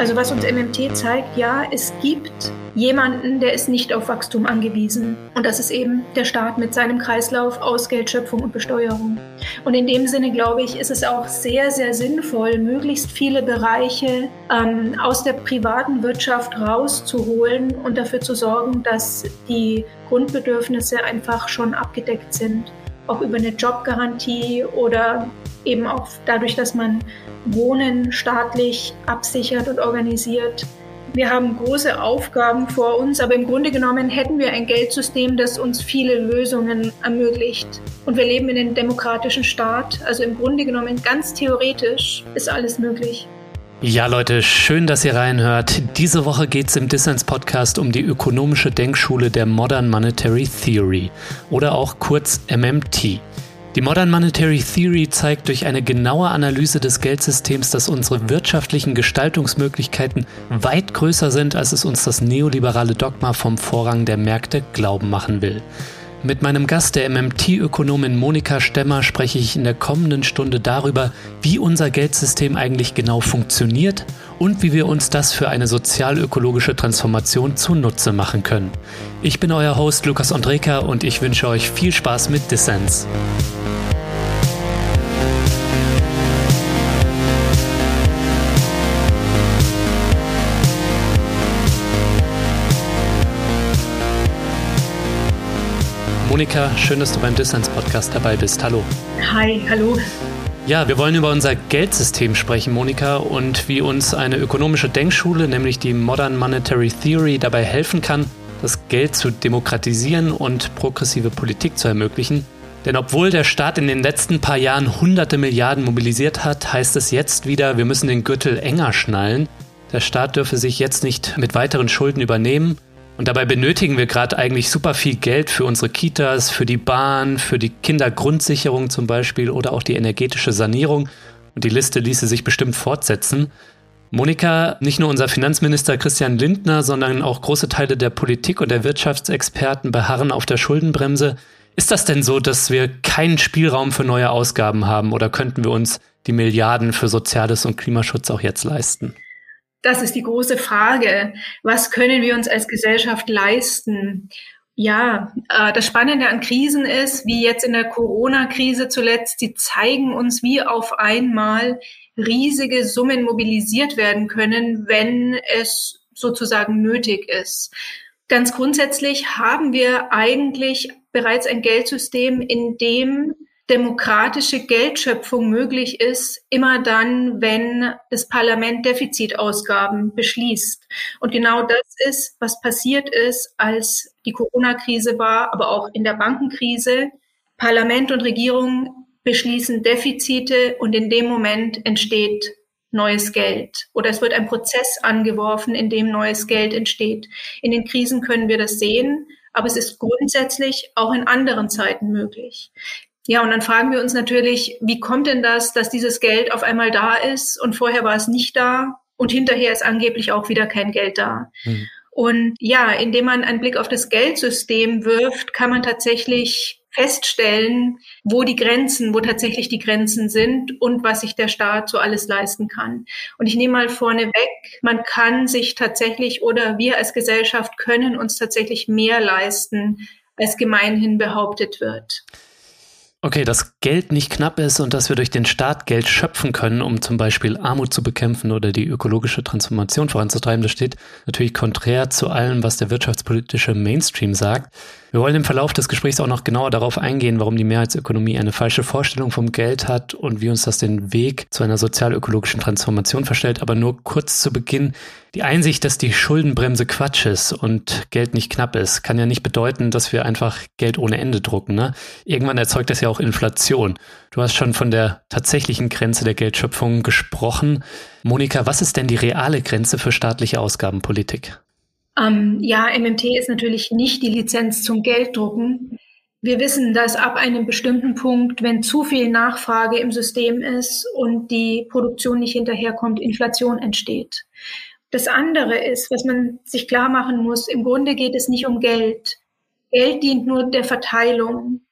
Also was uns MMT zeigt, ja, es gibt jemanden, der ist nicht auf Wachstum angewiesen. Und das ist eben der Staat mit seinem Kreislauf aus Geldschöpfung und Besteuerung. Und in dem Sinne, glaube ich, ist es auch sehr, sehr sinnvoll, möglichst viele Bereiche ähm, aus der privaten Wirtschaft rauszuholen und dafür zu sorgen, dass die Grundbedürfnisse einfach schon abgedeckt sind. Auch über eine Jobgarantie oder eben auch dadurch, dass man Wohnen staatlich absichert und organisiert. Wir haben große Aufgaben vor uns, aber im Grunde genommen hätten wir ein Geldsystem, das uns viele Lösungen ermöglicht. Und wir leben in einem demokratischen Staat, also im Grunde genommen ganz theoretisch ist alles möglich. Ja, Leute, schön, dass ihr reinhört. Diese Woche geht es im Dissens Podcast um die ökonomische Denkschule der Modern Monetary Theory oder auch kurz MMT. Die Modern Monetary Theory zeigt durch eine genaue Analyse des Geldsystems, dass unsere wirtschaftlichen Gestaltungsmöglichkeiten weit größer sind, als es uns das neoliberale Dogma vom Vorrang der Märkte glauben machen will. Mit meinem Gast, der MMT-Ökonomin Monika Stemmer, spreche ich in der kommenden Stunde darüber, wie unser Geldsystem eigentlich genau funktioniert und wie wir uns das für eine sozial-ökologische Transformation zunutze machen können. Ich bin euer Host Lukas Andreka und ich wünsche euch viel Spaß mit Dissens. Monika, schön, dass du beim Dissens Podcast dabei bist. Hallo. Hi, hallo. Ja, wir wollen über unser Geldsystem sprechen, Monika, und wie uns eine ökonomische Denkschule, nämlich die Modern Monetary Theory, dabei helfen kann, das Geld zu demokratisieren und progressive Politik zu ermöglichen. Denn obwohl der Staat in den letzten paar Jahren hunderte Milliarden mobilisiert hat, heißt es jetzt wieder, wir müssen den Gürtel enger schnallen. Der Staat dürfe sich jetzt nicht mit weiteren Schulden übernehmen und dabei benötigen wir gerade eigentlich super viel Geld für unsere Kitas, für die Bahn, für die Kindergrundsicherung zum Beispiel oder auch die energetische Sanierung. Und die Liste ließe sich bestimmt fortsetzen. Monika, nicht nur unser Finanzminister Christian Lindner, sondern auch große Teile der Politik und der Wirtschaftsexperten beharren auf der Schuldenbremse. Ist das denn so, dass wir keinen Spielraum für neue Ausgaben haben oder könnten wir uns die Milliarden für Soziales und Klimaschutz auch jetzt leisten? Das ist die große Frage. Was können wir uns als Gesellschaft leisten? Ja, äh, das Spannende an Krisen ist, wie jetzt in der Corona-Krise zuletzt, die zeigen uns, wie auf einmal riesige Summen mobilisiert werden können, wenn es sozusagen nötig ist. Ganz grundsätzlich haben wir eigentlich bereits ein Geldsystem, in dem demokratische Geldschöpfung möglich ist, immer dann, wenn das Parlament Defizitausgaben beschließt. Und genau das ist, was passiert ist, als die Corona-Krise war, aber auch in der Bankenkrise. Parlament und Regierung beschließen Defizite und in dem Moment entsteht neues Geld oder es wird ein Prozess angeworfen, in dem neues Geld entsteht. In den Krisen können wir das sehen, aber es ist grundsätzlich auch in anderen Zeiten möglich. Ja, und dann fragen wir uns natürlich, wie kommt denn das, dass dieses Geld auf einmal da ist und vorher war es nicht da und hinterher ist angeblich auch wieder kein Geld da. Mhm. Und ja, indem man einen Blick auf das Geldsystem wirft, kann man tatsächlich feststellen, wo die Grenzen, wo tatsächlich die Grenzen sind und was sich der Staat so alles leisten kann. Und ich nehme mal vorne weg, man kann sich tatsächlich oder wir als Gesellschaft können uns tatsächlich mehr leisten, als gemeinhin behauptet wird. Okay, dass Geld nicht knapp ist und dass wir durch den Staat Geld schöpfen können, um zum Beispiel Armut zu bekämpfen oder die ökologische Transformation voranzutreiben, das steht natürlich konträr zu allem, was der wirtschaftspolitische Mainstream sagt. Wir wollen im Verlauf des Gesprächs auch noch genauer darauf eingehen, warum die Mehrheitsökonomie eine falsche Vorstellung vom Geld hat und wie uns das den Weg zu einer sozial-ökologischen Transformation verstellt. Aber nur kurz zu Beginn. Die Einsicht, dass die Schuldenbremse Quatsch ist und Geld nicht knapp ist, kann ja nicht bedeuten, dass wir einfach Geld ohne Ende drucken. Ne? Irgendwann erzeugt das ja auch Inflation. Du hast schon von der tatsächlichen Grenze der Geldschöpfung gesprochen. Monika, was ist denn die reale Grenze für staatliche Ausgabenpolitik? Ähm, ja, MMT ist natürlich nicht die Lizenz zum Gelddrucken. Wir wissen, dass ab einem bestimmten Punkt, wenn zu viel Nachfrage im System ist und die Produktion nicht hinterherkommt, Inflation entsteht. Das andere ist, was man sich klar machen muss, im Grunde geht es nicht um Geld. Geld dient nur der Verteilung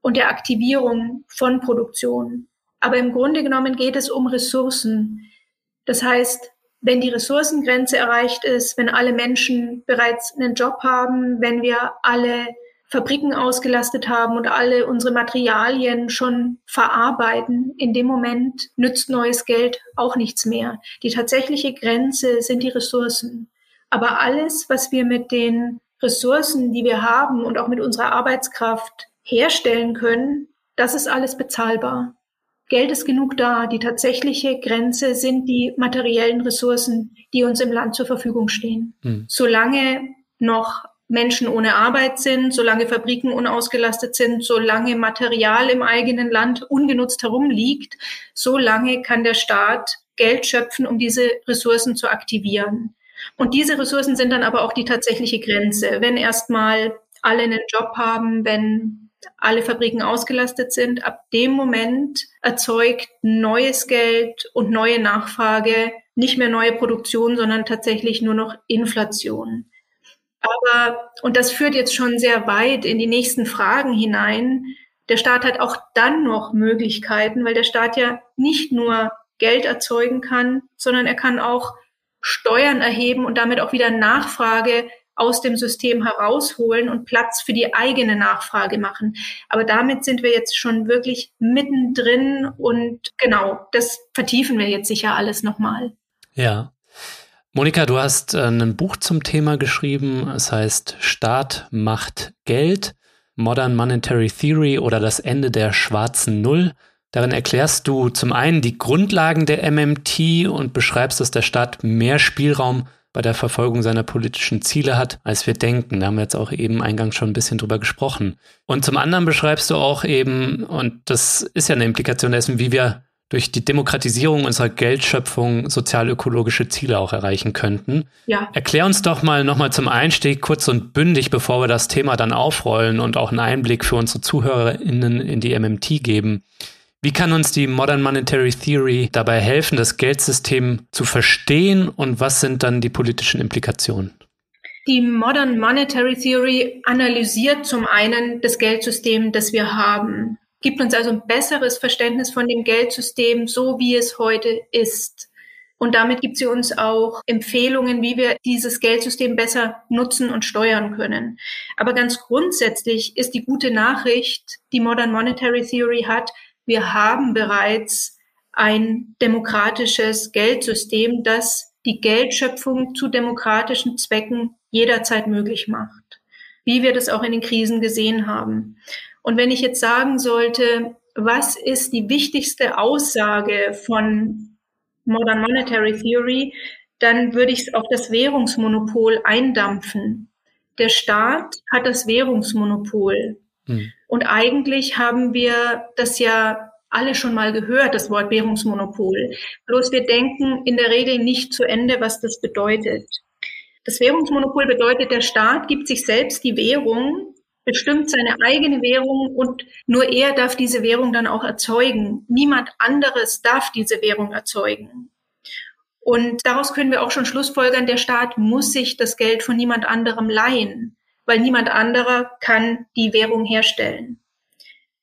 und der Aktivierung von Produktion. Aber im Grunde genommen geht es um Ressourcen. Das heißt, wenn die Ressourcengrenze erreicht ist, wenn alle Menschen bereits einen Job haben, wenn wir alle Fabriken ausgelastet haben und alle unsere Materialien schon verarbeiten, in dem Moment nützt neues Geld auch nichts mehr. Die tatsächliche Grenze sind die Ressourcen. Aber alles, was wir mit den Ressourcen, die wir haben und auch mit unserer Arbeitskraft herstellen können, das ist alles bezahlbar. Geld ist genug da. Die tatsächliche Grenze sind die materiellen Ressourcen, die uns im Land zur Verfügung stehen. Hm. Solange noch Menschen ohne Arbeit sind, solange Fabriken unausgelastet sind, solange Material im eigenen Land ungenutzt herumliegt, solange kann der Staat Geld schöpfen, um diese Ressourcen zu aktivieren. Und diese Ressourcen sind dann aber auch die tatsächliche Grenze. Wenn erstmal alle einen Job haben, wenn alle Fabriken ausgelastet sind, ab dem Moment erzeugt neues Geld und neue Nachfrage nicht mehr neue Produktion, sondern tatsächlich nur noch Inflation. Aber, und das führt jetzt schon sehr weit in die nächsten Fragen hinein, der Staat hat auch dann noch Möglichkeiten, weil der Staat ja nicht nur Geld erzeugen kann, sondern er kann auch Steuern erheben und damit auch wieder Nachfrage aus dem System herausholen und Platz für die eigene Nachfrage machen. Aber damit sind wir jetzt schon wirklich mittendrin und genau, das vertiefen wir jetzt sicher alles nochmal. Ja. Monika, du hast äh, ein Buch zum Thema geschrieben. Es heißt Staat macht Geld, Modern Monetary Theory oder das Ende der schwarzen Null. Darin erklärst du zum einen die Grundlagen der MMT und beschreibst, dass der Staat mehr Spielraum bei der Verfolgung seiner politischen Ziele hat, als wir denken. Da haben wir jetzt auch eben eingangs schon ein bisschen drüber gesprochen. Und zum anderen beschreibst du auch eben, und das ist ja eine Implikation dessen, wie wir durch die Demokratisierung unserer Geldschöpfung sozialökologische Ziele auch erreichen könnten. Ja. Erklär uns doch mal nochmal zum Einstieg kurz und bündig, bevor wir das Thema dann aufrollen und auch einen Einblick für unsere ZuhörerInnen in die MMT geben. Wie kann uns die Modern Monetary Theory dabei helfen, das Geldsystem zu verstehen und was sind dann die politischen Implikationen? Die Modern Monetary Theory analysiert zum einen das Geldsystem, das wir haben gibt uns also ein besseres Verständnis von dem Geldsystem, so wie es heute ist. Und damit gibt sie uns auch Empfehlungen, wie wir dieses Geldsystem besser nutzen und steuern können. Aber ganz grundsätzlich ist die gute Nachricht, die Modern Monetary Theory hat, wir haben bereits ein demokratisches Geldsystem, das die Geldschöpfung zu demokratischen Zwecken jederzeit möglich macht, wie wir das auch in den Krisen gesehen haben. Und wenn ich jetzt sagen sollte, was ist die wichtigste Aussage von Modern Monetary Theory, dann würde ich es auf das Währungsmonopol eindampfen. Der Staat hat das Währungsmonopol. Hm. Und eigentlich haben wir das ja alle schon mal gehört, das Wort Währungsmonopol. Bloß wir denken in der Regel nicht zu Ende, was das bedeutet. Das Währungsmonopol bedeutet, der Staat gibt sich selbst die Währung bestimmt seine eigene Währung und nur er darf diese Währung dann auch erzeugen. Niemand anderes darf diese Währung erzeugen. Und daraus können wir auch schon schlussfolgern, der Staat muss sich das Geld von niemand anderem leihen, weil niemand anderer kann die Währung herstellen.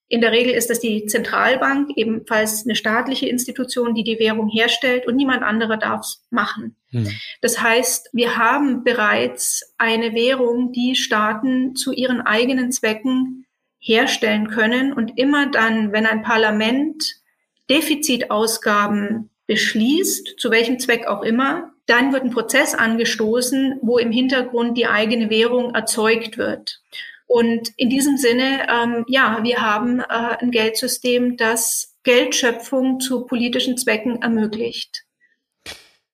In der Regel ist das die Zentralbank, ebenfalls eine staatliche Institution, die die Währung herstellt und niemand anderer darf es machen. Hm. Das heißt, wir haben bereits eine Währung, die Staaten zu ihren eigenen Zwecken herstellen können und immer dann, wenn ein Parlament Defizitausgaben beschließt, zu welchem Zweck auch immer, dann wird ein Prozess angestoßen, wo im Hintergrund die eigene Währung erzeugt wird. Und in diesem Sinne, ähm, ja, wir haben äh, ein Geldsystem, das Geldschöpfung zu politischen Zwecken ermöglicht.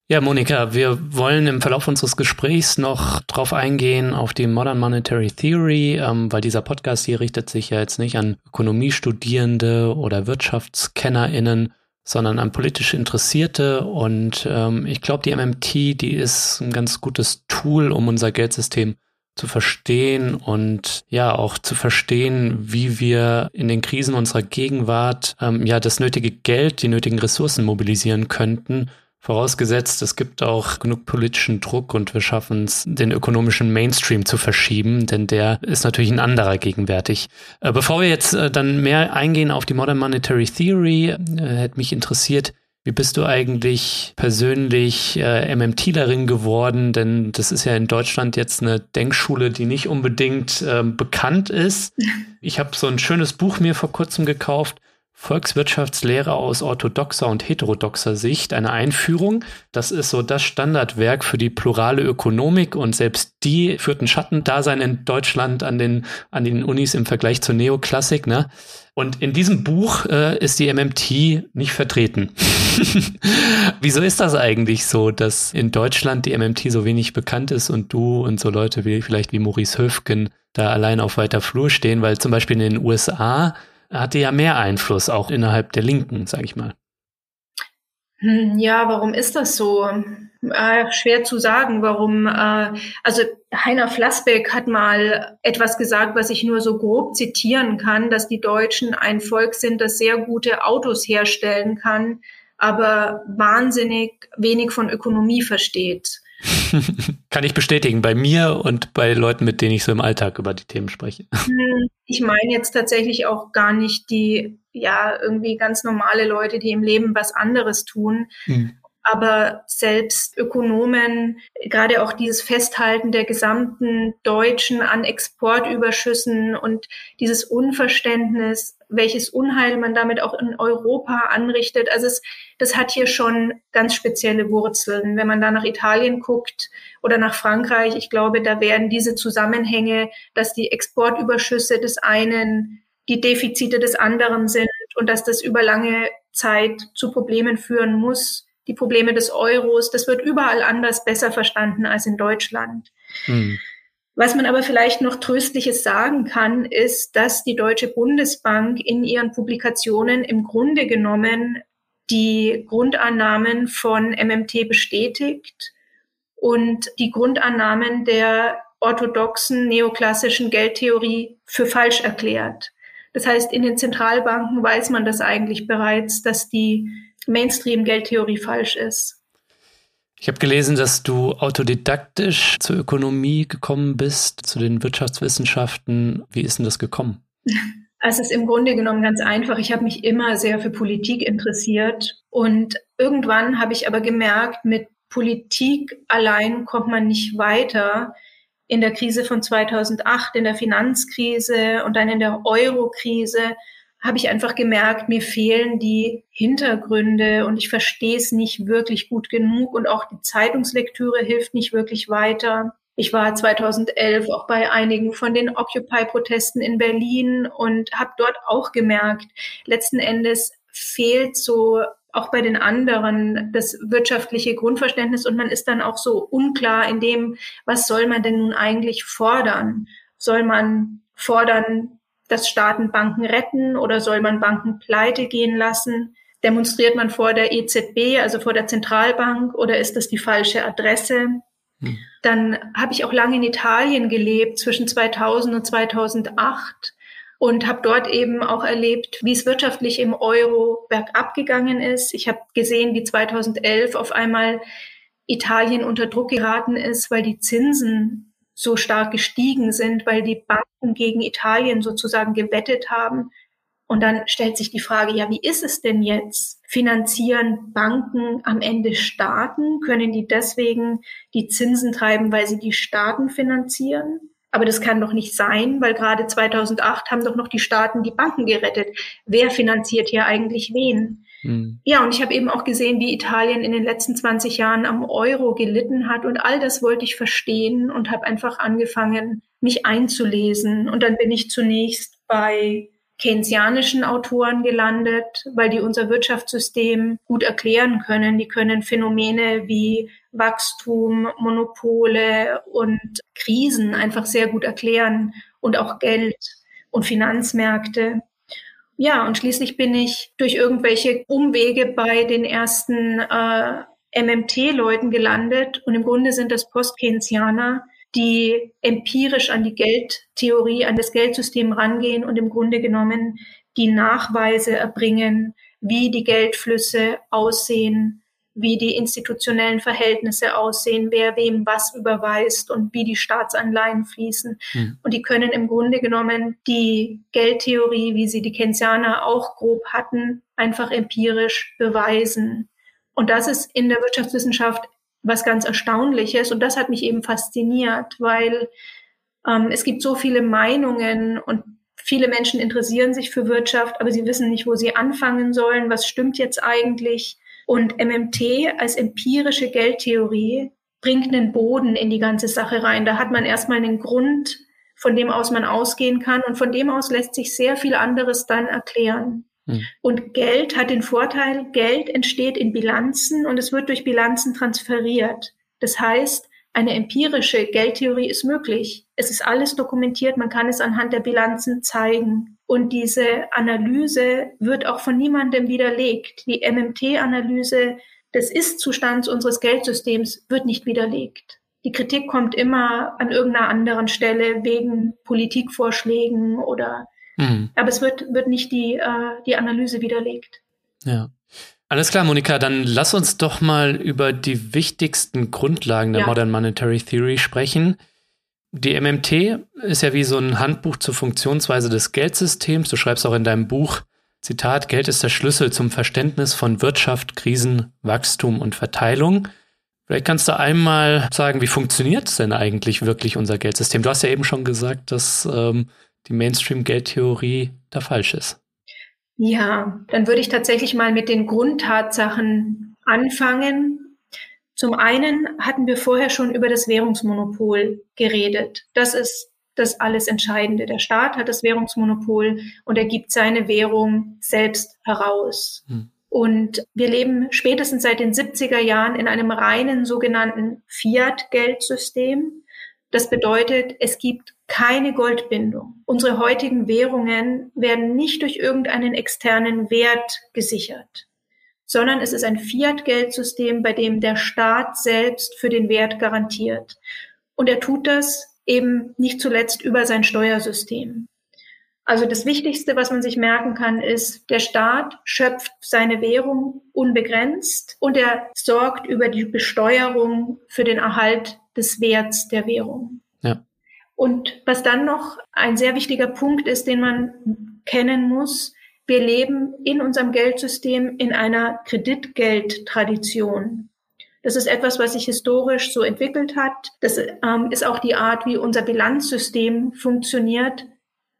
Ja, Monika, wir wollen im Verlauf unseres Gesprächs noch drauf eingehen auf die Modern Monetary Theory, ähm, weil dieser Podcast hier richtet sich ja jetzt nicht an Ökonomiestudierende oder WirtschaftskennerInnen, sondern an politisch Interessierte. Und ähm, ich glaube, die MMT, die ist ein ganz gutes Tool, um unser Geldsystem zu verstehen und ja auch zu verstehen, wie wir in den Krisen unserer Gegenwart ähm, ja das nötige Geld, die nötigen Ressourcen mobilisieren könnten. Vorausgesetzt, es gibt auch genug politischen Druck und wir schaffen es, den ökonomischen Mainstream zu verschieben, denn der ist natürlich ein anderer gegenwärtig. Äh, bevor wir jetzt äh, dann mehr eingehen auf die Modern Monetary Theory, äh, hätte mich interessiert, Wie bist du eigentlich persönlich äh, MMTlerin geworden? Denn das ist ja in Deutschland jetzt eine Denkschule, die nicht unbedingt äh, bekannt ist. Ich habe so ein schönes Buch mir vor kurzem gekauft. Volkswirtschaftslehre aus orthodoxer und heterodoxer Sicht, eine Einführung. Das ist so das Standardwerk für die plurale Ökonomik und selbst die führt ein Schattendasein in Deutschland an den, an den Unis im Vergleich zur Neoklassik. Ne? Und in diesem Buch äh, ist die MMT nicht vertreten. Wieso ist das eigentlich so, dass in Deutschland die MMT so wenig bekannt ist und du und so Leute wie vielleicht wie Maurice Höfgen da allein auf weiter Flur stehen? Weil zum Beispiel in den USA hatte ja mehr Einfluss auch innerhalb der Linken, sage ich mal. Hm, ja, warum ist das so? Äh, schwer zu sagen, warum. Äh, also Heiner Flassbeck hat mal etwas gesagt, was ich nur so grob zitieren kann, dass die Deutschen ein Volk sind, das sehr gute Autos herstellen kann, aber wahnsinnig wenig von Ökonomie versteht. Kann ich bestätigen, bei mir und bei Leuten, mit denen ich so im Alltag über die Themen spreche. Hm, ich meine jetzt tatsächlich auch gar nicht die, ja, irgendwie ganz normale Leute, die im Leben was anderes tun. Mhm. Aber selbst Ökonomen, gerade auch dieses Festhalten der gesamten Deutschen an Exportüberschüssen und dieses Unverständnis, welches Unheil man damit auch in Europa anrichtet. Also es, das hat hier schon ganz spezielle Wurzeln. Wenn man da nach Italien guckt oder nach Frankreich, ich glaube, da werden diese Zusammenhänge, dass die Exportüberschüsse des einen die Defizite des anderen sind und dass das über lange Zeit zu Problemen führen muss, die Probleme des Euros, das wird überall anders besser verstanden als in Deutschland. Hm. Was man aber vielleicht noch Tröstliches sagen kann, ist, dass die Deutsche Bundesbank in ihren Publikationen im Grunde genommen die Grundannahmen von MMT bestätigt und die Grundannahmen der orthodoxen neoklassischen Geldtheorie für falsch erklärt. Das heißt, in den Zentralbanken weiß man das eigentlich bereits, dass die Mainstream-Geldtheorie falsch ist. Ich habe gelesen, dass du autodidaktisch zur Ökonomie gekommen bist, zu den Wirtschaftswissenschaften. Wie ist denn das gekommen? Es ist im Grunde genommen ganz einfach. Ich habe mich immer sehr für Politik interessiert und irgendwann habe ich aber gemerkt, mit Politik allein kommt man nicht weiter. In der Krise von 2008, in der Finanzkrise und dann in der Euro-Krise habe ich einfach gemerkt, mir fehlen die Hintergründe und ich verstehe es nicht wirklich gut genug und auch die Zeitungslektüre hilft nicht wirklich weiter. Ich war 2011 auch bei einigen von den Occupy-Protesten in Berlin und habe dort auch gemerkt, letzten Endes fehlt so auch bei den anderen das wirtschaftliche Grundverständnis und man ist dann auch so unklar in dem, was soll man denn nun eigentlich fordern? Soll man fordern, dass Staaten Banken retten oder soll man Banken pleite gehen lassen? Demonstriert man vor der EZB, also vor der Zentralbank, oder ist das die falsche Adresse? Dann habe ich auch lange in Italien gelebt, zwischen 2000 und 2008 und habe dort eben auch erlebt, wie es wirtschaftlich im Euro bergab gegangen ist. Ich habe gesehen, wie 2011 auf einmal Italien unter Druck geraten ist, weil die Zinsen so stark gestiegen sind, weil die Banken gegen Italien sozusagen gewettet haben. Und dann stellt sich die Frage, ja, wie ist es denn jetzt? Finanzieren Banken am Ende Staaten? Können die deswegen die Zinsen treiben, weil sie die Staaten finanzieren? Aber das kann doch nicht sein, weil gerade 2008 haben doch noch die Staaten die Banken gerettet. Wer finanziert hier eigentlich wen? Mhm. Ja, und ich habe eben auch gesehen, wie Italien in den letzten 20 Jahren am Euro gelitten hat. Und all das wollte ich verstehen und habe einfach angefangen, mich einzulesen. Und dann bin ich zunächst bei keynesianischen Autoren gelandet, weil die unser Wirtschaftssystem gut erklären können. Die können Phänomene wie Wachstum, Monopole und Krisen einfach sehr gut erklären und auch Geld und Finanzmärkte. Ja, und schließlich bin ich durch irgendwelche Umwege bei den ersten äh, MMT-Leuten gelandet. Und im Grunde sind das Postkeynesianer, die empirisch an die Geldtheorie, an das Geldsystem rangehen und im Grunde genommen die Nachweise erbringen, wie die Geldflüsse aussehen, wie die institutionellen Verhältnisse aussehen, wer wem was überweist und wie die Staatsanleihen fließen. Mhm. Und die können im Grunde genommen die Geldtheorie, wie sie die Keynesianer auch grob hatten, einfach empirisch beweisen. Und das ist in der Wirtschaftswissenschaft was ganz Erstaunliches. Und das hat mich eben fasziniert, weil ähm, es gibt so viele Meinungen und viele Menschen interessieren sich für Wirtschaft, aber sie wissen nicht, wo sie anfangen sollen. Was stimmt jetzt eigentlich? Und MMT als empirische Geldtheorie bringt einen Boden in die ganze Sache rein. Da hat man erstmal einen Grund, von dem aus man ausgehen kann. Und von dem aus lässt sich sehr viel anderes dann erklären. Hm. Und Geld hat den Vorteil, Geld entsteht in Bilanzen und es wird durch Bilanzen transferiert. Das heißt, eine empirische Geldtheorie ist möglich. Es ist alles dokumentiert, man kann es anhand der Bilanzen zeigen. Und diese Analyse wird auch von niemandem widerlegt. Die MMT-Analyse des Ist-Zustands unseres Geldsystems wird nicht widerlegt. Die Kritik kommt immer an irgendeiner anderen Stelle wegen Politikvorschlägen oder, mhm. aber es wird, wird nicht die, äh, die Analyse widerlegt. Ja. Alles klar, Monika, dann lass uns doch mal über die wichtigsten Grundlagen der ja. Modern Monetary Theory sprechen. Die MMT ist ja wie so ein Handbuch zur Funktionsweise des Geldsystems. Du schreibst auch in deinem Buch, Zitat, Geld ist der Schlüssel zum Verständnis von Wirtschaft, Krisen, Wachstum und Verteilung. Vielleicht kannst du einmal sagen, wie funktioniert denn eigentlich wirklich unser Geldsystem? Du hast ja eben schon gesagt, dass ähm, die Mainstream-Geldtheorie da falsch ist. Ja, dann würde ich tatsächlich mal mit den Grundtatsachen anfangen. Zum einen hatten wir vorher schon über das Währungsmonopol geredet. Das ist das alles Entscheidende. Der Staat hat das Währungsmonopol und er gibt seine Währung selbst heraus. Hm. Und wir leben spätestens seit den 70er Jahren in einem reinen sogenannten Fiat-Geldsystem. Das bedeutet, es gibt keine Goldbindung. Unsere heutigen Währungen werden nicht durch irgendeinen externen Wert gesichert, sondern es ist ein Fiat-Geldsystem, bei dem der Staat selbst für den Wert garantiert. Und er tut das eben nicht zuletzt über sein Steuersystem. Also das Wichtigste, was man sich merken kann, ist, der Staat schöpft seine Währung unbegrenzt und er sorgt über die Besteuerung für den Erhalt des Werts der Währung. Ja. Und was dann noch ein sehr wichtiger Punkt ist, den man kennen muss, wir leben in unserem Geldsystem in einer Kreditgeldtradition. Das ist etwas, was sich historisch so entwickelt hat. Das ähm, ist auch die Art, wie unser Bilanzsystem funktioniert.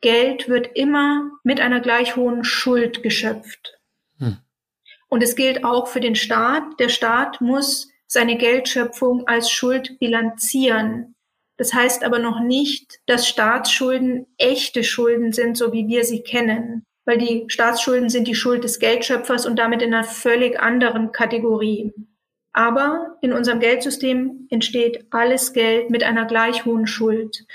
Geld wird immer mit einer gleich hohen Schuld geschöpft. Hm. Und es gilt auch für den Staat. Der Staat muss seine Geldschöpfung als Schuld bilanzieren. Das heißt aber noch nicht, dass Staatsschulden echte Schulden sind, so wie wir sie kennen. Weil die Staatsschulden sind die Schuld des Geldschöpfers und damit in einer völlig anderen Kategorie. Aber in unserem Geldsystem entsteht alles Geld mit einer gleich hohen Schuld.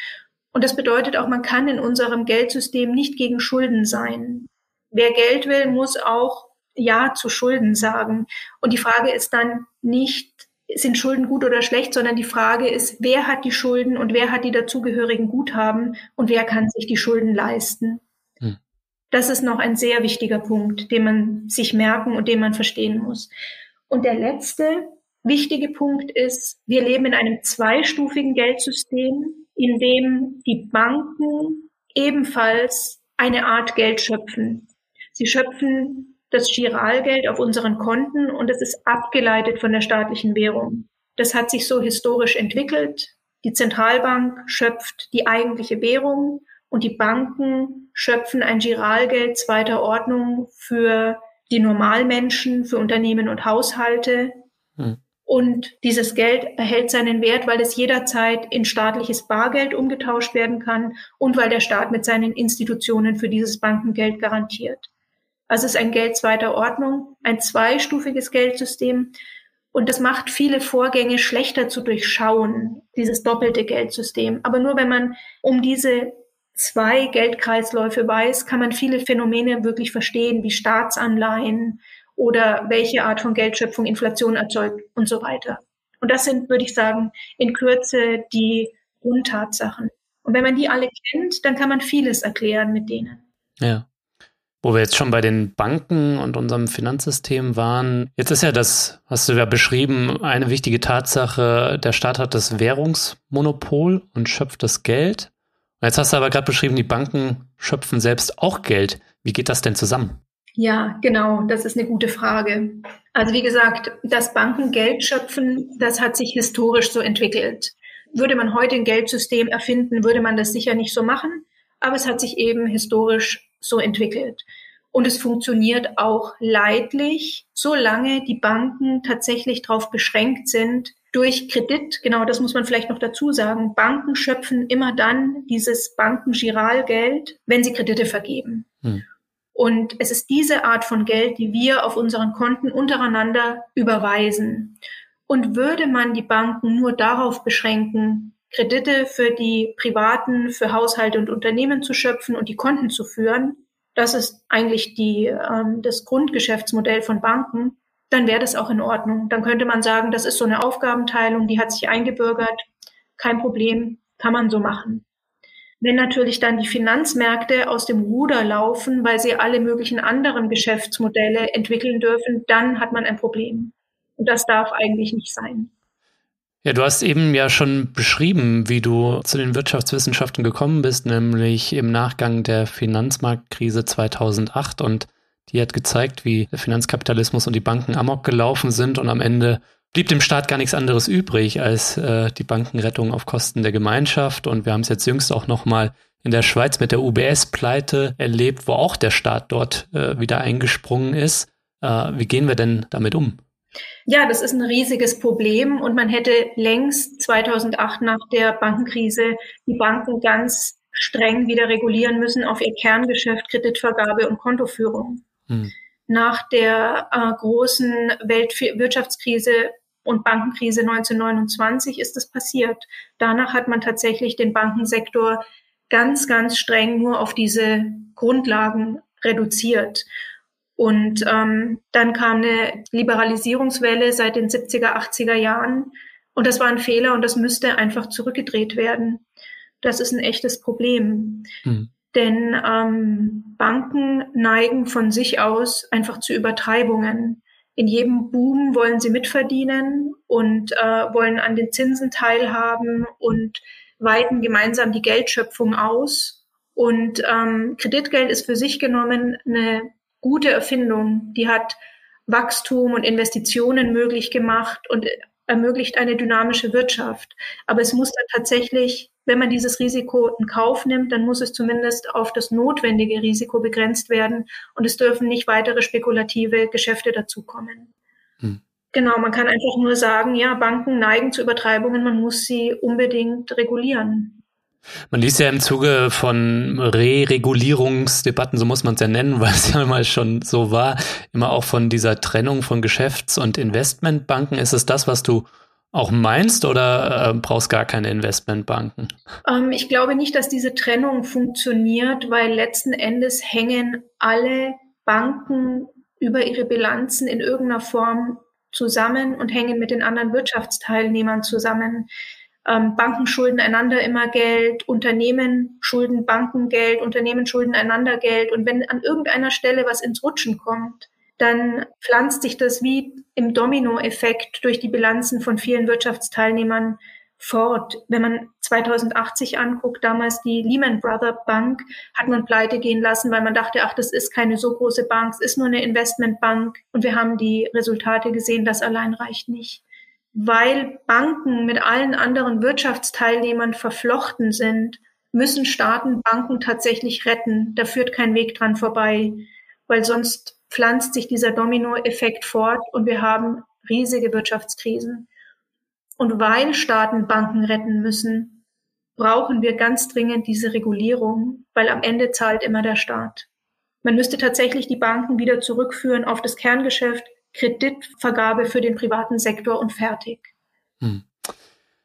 Und das bedeutet auch, man kann in unserem Geldsystem nicht gegen Schulden sein. Wer Geld will, muss auch Ja zu Schulden sagen. Und die Frage ist dann nicht, sind Schulden gut oder schlecht, sondern die Frage ist, wer hat die Schulden und wer hat die dazugehörigen Guthaben und wer kann sich die Schulden leisten. Hm. Das ist noch ein sehr wichtiger Punkt, den man sich merken und den man verstehen muss. Und der letzte wichtige Punkt ist, wir leben in einem zweistufigen Geldsystem, in dem die Banken ebenfalls eine Art Geld schöpfen. Sie schöpfen das Giralgeld auf unseren Konten und es ist abgeleitet von der staatlichen Währung. Das hat sich so historisch entwickelt. Die Zentralbank schöpft die eigentliche Währung und die Banken schöpfen ein Giralgeld zweiter Ordnung für die Normalmenschen, für Unternehmen und Haushalte. Hm. Und dieses Geld erhält seinen Wert, weil es jederzeit in staatliches Bargeld umgetauscht werden kann und weil der Staat mit seinen Institutionen für dieses Bankengeld garantiert. Also es ist ein Geld zweiter Ordnung, ein zweistufiges Geldsystem. Und das macht viele Vorgänge schlechter zu durchschauen, dieses doppelte Geldsystem. Aber nur wenn man um diese zwei Geldkreisläufe weiß, kann man viele Phänomene wirklich verstehen, wie Staatsanleihen oder welche Art von Geldschöpfung Inflation erzeugt und so weiter. Und das sind, würde ich sagen, in Kürze die Grundtatsachen. Und wenn man die alle kennt, dann kann man vieles erklären mit denen. Ja. Wo wir jetzt schon bei den Banken und unserem Finanzsystem waren, jetzt ist ja das, hast du ja beschrieben, eine wichtige Tatsache, der Staat hat das Währungsmonopol und schöpft das Geld. Jetzt hast du aber gerade beschrieben, die Banken schöpfen selbst auch Geld. Wie geht das denn zusammen? Ja, genau, das ist eine gute Frage. Also wie gesagt, das Banken Geld schöpfen, das hat sich historisch so entwickelt. Würde man heute ein Geldsystem erfinden, würde man das sicher nicht so machen, aber es hat sich eben historisch so entwickelt. Und es funktioniert auch leidlich, solange die Banken tatsächlich darauf beschränkt sind, durch Kredit, genau das muss man vielleicht noch dazu sagen, Banken schöpfen immer dann dieses Bankengiralgeld, wenn sie Kredite vergeben. Hm. Und es ist diese Art von Geld, die wir auf unseren Konten untereinander überweisen. Und würde man die Banken nur darauf beschränken, Kredite für die Privaten, für Haushalte und Unternehmen zu schöpfen und die Konten zu führen, das ist eigentlich die, ähm, das Grundgeschäftsmodell von Banken, dann wäre das auch in Ordnung. Dann könnte man sagen, das ist so eine Aufgabenteilung, die hat sich eingebürgert, kein Problem, kann man so machen. Wenn natürlich dann die Finanzmärkte aus dem Ruder laufen, weil sie alle möglichen anderen Geschäftsmodelle entwickeln dürfen, dann hat man ein Problem. Und das darf eigentlich nicht sein. Ja, du hast eben ja schon beschrieben, wie du zu den Wirtschaftswissenschaften gekommen bist, nämlich im Nachgang der Finanzmarktkrise 2008 und die hat gezeigt, wie der Finanzkapitalismus und die Banken amok gelaufen sind und am Ende blieb dem Staat gar nichts anderes übrig als äh, die Bankenrettung auf Kosten der Gemeinschaft und wir haben es jetzt jüngst auch noch mal in der Schweiz mit der UBS-Pleite erlebt, wo auch der Staat dort äh, wieder eingesprungen ist. Äh, wie gehen wir denn damit um? Ja, das ist ein riesiges Problem und man hätte längst 2008 nach der Bankenkrise die Banken ganz streng wieder regulieren müssen auf ihr Kerngeschäft Kreditvergabe und Kontoführung. Hm. Nach der äh, großen Weltwirtschaftskrise und Bankenkrise 1929 ist es passiert. Danach hat man tatsächlich den Bankensektor ganz, ganz streng nur auf diese Grundlagen reduziert. Und ähm, dann kam eine Liberalisierungswelle seit den 70er, 80er Jahren. Und das war ein Fehler und das müsste einfach zurückgedreht werden. Das ist ein echtes Problem. Mhm. Denn ähm, Banken neigen von sich aus einfach zu Übertreibungen. In jedem Boom wollen sie mitverdienen und äh, wollen an den Zinsen teilhaben und weiten gemeinsam die Geldschöpfung aus. Und ähm, Kreditgeld ist für sich genommen eine gute Erfindung. Die hat Wachstum und Investitionen möglich gemacht und ermöglicht eine dynamische Wirtschaft. Aber es muss dann tatsächlich, wenn man dieses Risiko in Kauf nimmt, dann muss es zumindest auf das notwendige Risiko begrenzt werden und es dürfen nicht weitere spekulative Geschäfte dazukommen. Hm. Genau, man kann einfach nur sagen, ja, Banken neigen zu Übertreibungen, man muss sie unbedingt regulieren. Man liest ja im Zuge von Re-Regulierungsdebatten, so muss man es ja nennen, weil es ja mal schon so war, immer auch von dieser Trennung von Geschäfts- und Investmentbanken. Ist es das, was du auch meinst oder äh, brauchst gar keine Investmentbanken? Ähm, ich glaube nicht, dass diese Trennung funktioniert, weil letzten Endes hängen alle Banken über ihre Bilanzen in irgendeiner Form zusammen und hängen mit den anderen Wirtschaftsteilnehmern zusammen. Ähm, Banken schulden einander immer Geld, Unternehmen schulden Banken Geld, Unternehmen schulden einander Geld. Und wenn an irgendeiner Stelle was ins Rutschen kommt, dann pflanzt sich das wie im Dominoeffekt durch die Bilanzen von vielen Wirtschaftsteilnehmern fort. Wenn man 2080 anguckt, damals die Lehman Brothers Bank, hat man pleite gehen lassen, weil man dachte, ach, das ist keine so große Bank, es ist nur eine Investmentbank. Und wir haben die Resultate gesehen, das allein reicht nicht weil Banken mit allen anderen Wirtschaftsteilnehmern verflochten sind, müssen Staaten Banken tatsächlich retten. Da führt kein Weg dran vorbei, weil sonst pflanzt sich dieser Dominoeffekt fort und wir haben riesige Wirtschaftskrisen. Und weil Staaten Banken retten müssen, brauchen wir ganz dringend diese Regulierung, weil am Ende zahlt immer der Staat. Man müsste tatsächlich die Banken wieder zurückführen auf das Kerngeschäft, Kreditvergabe für den privaten Sektor und fertig. Hm.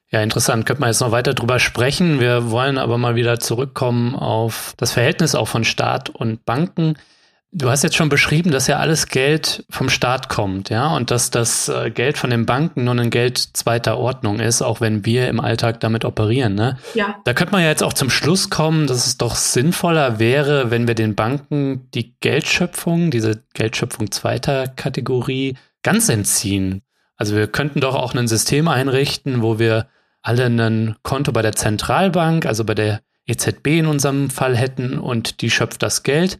Ja, interessant. Könnte man jetzt noch weiter drüber sprechen. Wir wollen aber mal wieder zurückkommen auf das Verhältnis auch von Staat und Banken. Du hast jetzt schon beschrieben, dass ja alles Geld vom Staat kommt, ja, und dass das äh, Geld von den Banken nur ein Geld zweiter Ordnung ist, auch wenn wir im Alltag damit operieren, ne? Ja. Da könnte man ja jetzt auch zum Schluss kommen, dass es doch sinnvoller wäre, wenn wir den Banken die Geldschöpfung, diese Geldschöpfung zweiter Kategorie, ganz entziehen. Also wir könnten doch auch ein System einrichten, wo wir alle ein Konto bei der Zentralbank, also bei der EZB in unserem Fall hätten und die schöpft das Geld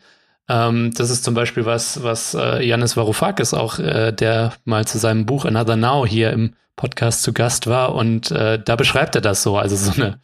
ähm, das ist zum Beispiel was, was äh, Varoufakis auch, äh, der mal zu seinem Buch Another Now hier im Podcast zu Gast war und äh, da beschreibt er das so, also so eine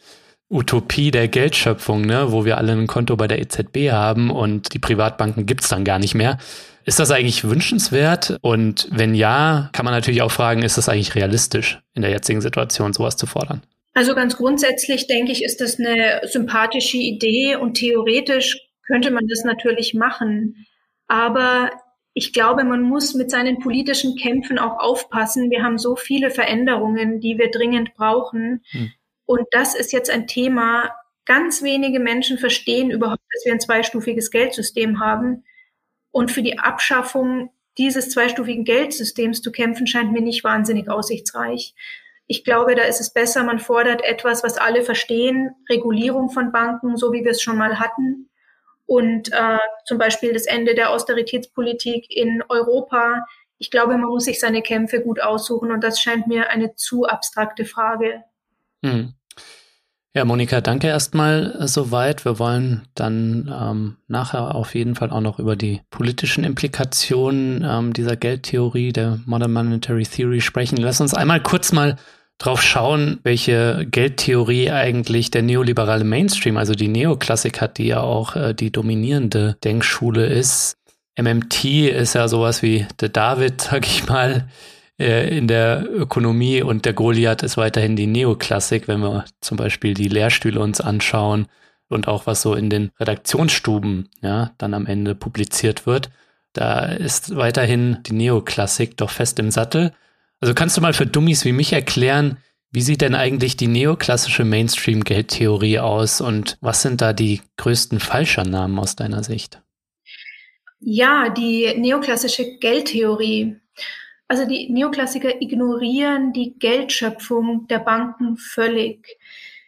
Utopie der Geldschöpfung, ne, wo wir alle ein Konto bei der EZB haben und die Privatbanken gibt's dann gar nicht mehr. Ist das eigentlich wünschenswert? Und wenn ja, kann man natürlich auch fragen, ist das eigentlich realistisch in der jetzigen Situation, sowas zu fordern? Also ganz grundsätzlich denke ich, ist das eine sympathische Idee und theoretisch könnte man das natürlich machen. Aber ich glaube, man muss mit seinen politischen Kämpfen auch aufpassen. Wir haben so viele Veränderungen, die wir dringend brauchen. Hm. Und das ist jetzt ein Thema. Ganz wenige Menschen verstehen überhaupt, dass wir ein zweistufiges Geldsystem haben. Und für die Abschaffung dieses zweistufigen Geldsystems zu kämpfen, scheint mir nicht wahnsinnig aussichtsreich. Ich glaube, da ist es besser, man fordert etwas, was alle verstehen, Regulierung von Banken, so wie wir es schon mal hatten, und äh, zum Beispiel das Ende der Austeritätspolitik in Europa. Ich glaube, man muss sich seine Kämpfe gut aussuchen und das scheint mir eine zu abstrakte Frage. Hm. Ja, Monika, danke erstmal äh, soweit. Wir wollen dann ähm, nachher auf jeden Fall auch noch über die politischen Implikationen ähm, dieser Geldtheorie, der Modern Monetary Theory sprechen. Lass uns einmal kurz mal drauf schauen, welche Geldtheorie eigentlich der neoliberale Mainstream, also die Neoklassik hat, die ja auch äh, die dominierende Denkschule ist. MMT ist ja sowas wie der David, sag ich mal, äh, in der Ökonomie und der Goliath ist weiterhin die Neoklassik, wenn wir zum Beispiel die Lehrstühle uns anschauen und auch was so in den Redaktionsstuben ja dann am Ende publiziert wird. Da ist weiterhin die Neoklassik doch fest im Sattel. Also kannst du mal für Dummies wie mich erklären, wie sieht denn eigentlich die neoklassische Mainstream-Geldtheorie aus und was sind da die größten Falschannahmen aus deiner Sicht? Ja, die neoklassische Geldtheorie. Also die Neoklassiker ignorieren die Geldschöpfung der Banken völlig.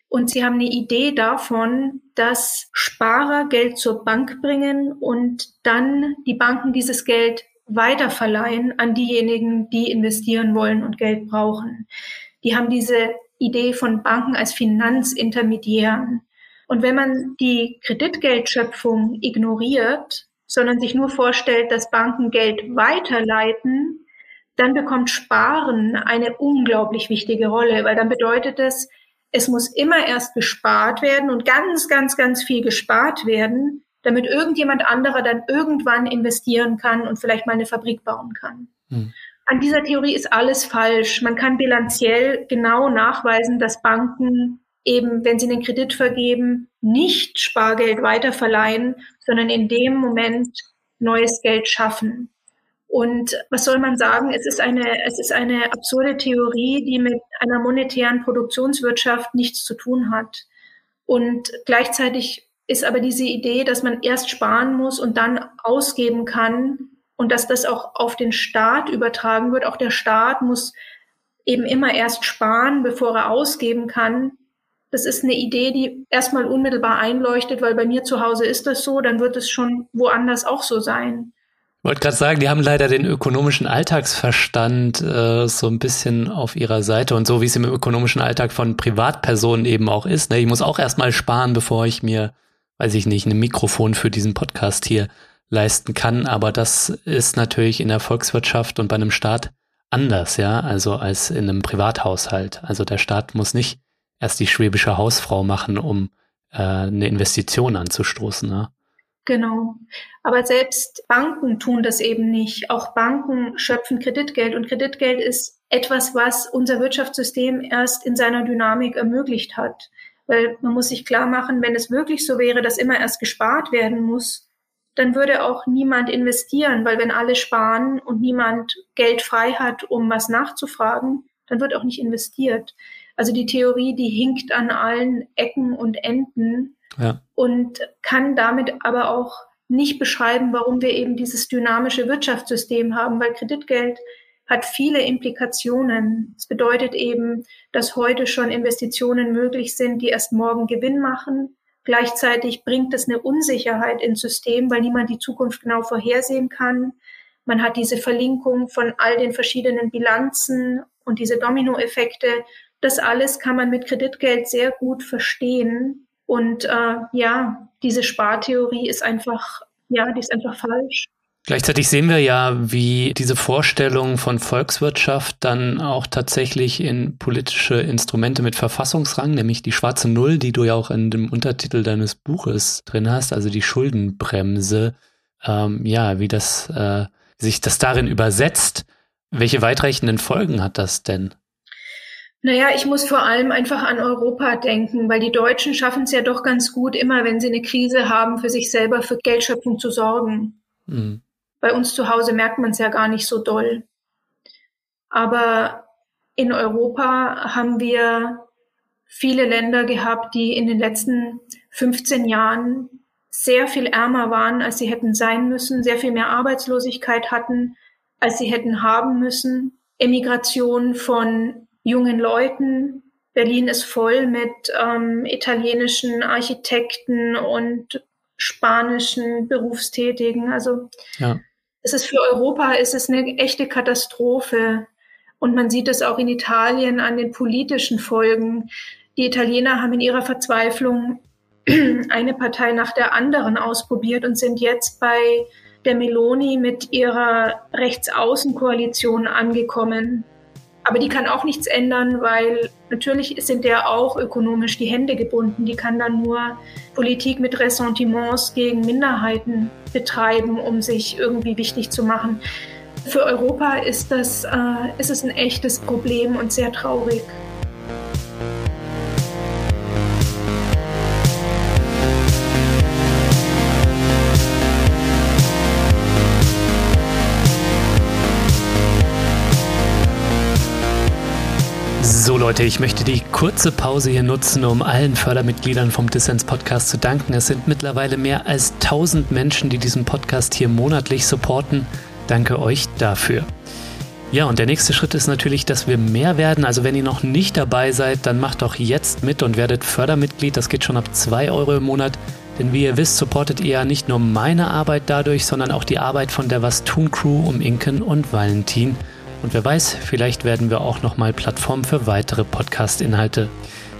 Und sie haben eine Idee davon, dass Sparer Geld zur Bank bringen und dann die Banken dieses Geld weiterverleihen an diejenigen, die investieren wollen und Geld brauchen. Die haben diese Idee von Banken als Finanzintermediären. Und wenn man die Kreditgeldschöpfung ignoriert, sondern sich nur vorstellt, dass Banken Geld weiterleiten, dann bekommt Sparen eine unglaublich wichtige Rolle, weil dann bedeutet es, es muss immer erst gespart werden und ganz, ganz, ganz viel gespart werden, damit irgendjemand anderer dann irgendwann investieren kann und vielleicht mal eine Fabrik bauen kann. Hm. An dieser Theorie ist alles falsch. Man kann bilanziell genau nachweisen, dass Banken eben, wenn sie einen Kredit vergeben, nicht Spargeld weiterverleihen, sondern in dem Moment neues Geld schaffen. Und was soll man sagen? Es ist eine, es ist eine absurde Theorie, die mit einer monetären Produktionswirtschaft nichts zu tun hat. Und gleichzeitig ist aber diese Idee, dass man erst sparen muss und dann ausgeben kann und dass das auch auf den Staat übertragen wird. Auch der Staat muss eben immer erst sparen, bevor er ausgeben kann. Das ist eine Idee, die erstmal unmittelbar einleuchtet, weil bei mir zu Hause ist das so, dann wird es schon woanders auch so sein. Ich wollte gerade sagen, die haben leider den ökonomischen Alltagsverstand äh, so ein bisschen auf ihrer Seite und so wie es im ökonomischen Alltag von Privatpersonen eben auch ist. Ne? Ich muss auch erstmal sparen, bevor ich mir weiß ich nicht, ein Mikrofon für diesen Podcast hier leisten kann. Aber das ist natürlich in der Volkswirtschaft und bei einem Staat anders, ja, also als in einem Privathaushalt. Also der Staat muss nicht erst die schwäbische Hausfrau machen, um äh, eine Investition anzustoßen. Ne? Genau. Aber selbst Banken tun das eben nicht. Auch Banken schöpfen Kreditgeld und Kreditgeld ist etwas, was unser Wirtschaftssystem erst in seiner Dynamik ermöglicht hat. Weil man muss sich klar machen, wenn es wirklich so wäre, dass immer erst gespart werden muss, dann würde auch niemand investieren, weil wenn alle sparen und niemand Geld frei hat, um was nachzufragen, dann wird auch nicht investiert. Also die Theorie, die hinkt an allen Ecken und Enden ja. und kann damit aber auch nicht beschreiben, warum wir eben dieses dynamische Wirtschaftssystem haben, weil Kreditgeld hat viele Implikationen. Es bedeutet eben, dass heute schon Investitionen möglich sind, die erst morgen Gewinn machen. Gleichzeitig bringt es eine Unsicherheit ins System, weil niemand die Zukunft genau vorhersehen kann. Man hat diese Verlinkung von all den verschiedenen Bilanzen und diese Dominoeffekte. Das alles kann man mit Kreditgeld sehr gut verstehen. Und äh, ja, diese Spartheorie ist einfach, ja, die ist einfach falsch. Gleichzeitig sehen wir ja, wie diese Vorstellung von Volkswirtschaft dann auch tatsächlich in politische Instrumente mit Verfassungsrang, nämlich die schwarze Null, die du ja auch in dem Untertitel deines Buches drin hast, also die Schuldenbremse, ähm, ja, wie das äh, sich das darin übersetzt. Welche weitreichenden Folgen hat das denn? Naja, ich muss vor allem einfach an Europa denken, weil die Deutschen schaffen es ja doch ganz gut, immer wenn sie eine Krise haben, für sich selber für Geldschöpfung zu sorgen. Mhm. Bei uns zu Hause merkt man es ja gar nicht so doll. Aber in Europa haben wir viele Länder gehabt, die in den letzten 15 Jahren sehr viel ärmer waren, als sie hätten sein müssen, sehr viel mehr Arbeitslosigkeit hatten, als sie hätten haben müssen. Emigration von jungen Leuten. Berlin ist voll mit ähm, italienischen Architekten und spanischen Berufstätigen. Also ja. Es ist für Europa es ist eine echte Katastrophe. Und man sieht es auch in Italien an den politischen Folgen. Die Italiener haben in ihrer Verzweiflung eine Partei nach der anderen ausprobiert und sind jetzt bei der Meloni mit ihrer Rechtsaußenkoalition angekommen. Aber die kann auch nichts ändern, weil natürlich sind der auch ökonomisch die Hände gebunden. Die kann dann nur Politik mit Ressentiments gegen Minderheiten betreiben, um sich irgendwie wichtig zu machen. Für Europa ist, das, äh, ist es ein echtes Problem und sehr traurig. Leute, ich möchte die kurze Pause hier nutzen, um allen Fördermitgliedern vom Dissens Podcast zu danken. Es sind mittlerweile mehr als 1000 Menschen, die diesen Podcast hier monatlich supporten. Danke euch dafür. Ja, und der nächste Schritt ist natürlich, dass wir mehr werden. Also wenn ihr noch nicht dabei seid, dann macht doch jetzt mit und werdet Fördermitglied. Das geht schon ab 2 Euro im Monat. Denn wie ihr wisst, supportet ihr ja nicht nur meine Arbeit dadurch, sondern auch die Arbeit von der Was tun Crew um Inken und Valentin. Und wer weiß, vielleicht werden wir auch nochmal Plattform für weitere Podcast-Inhalte.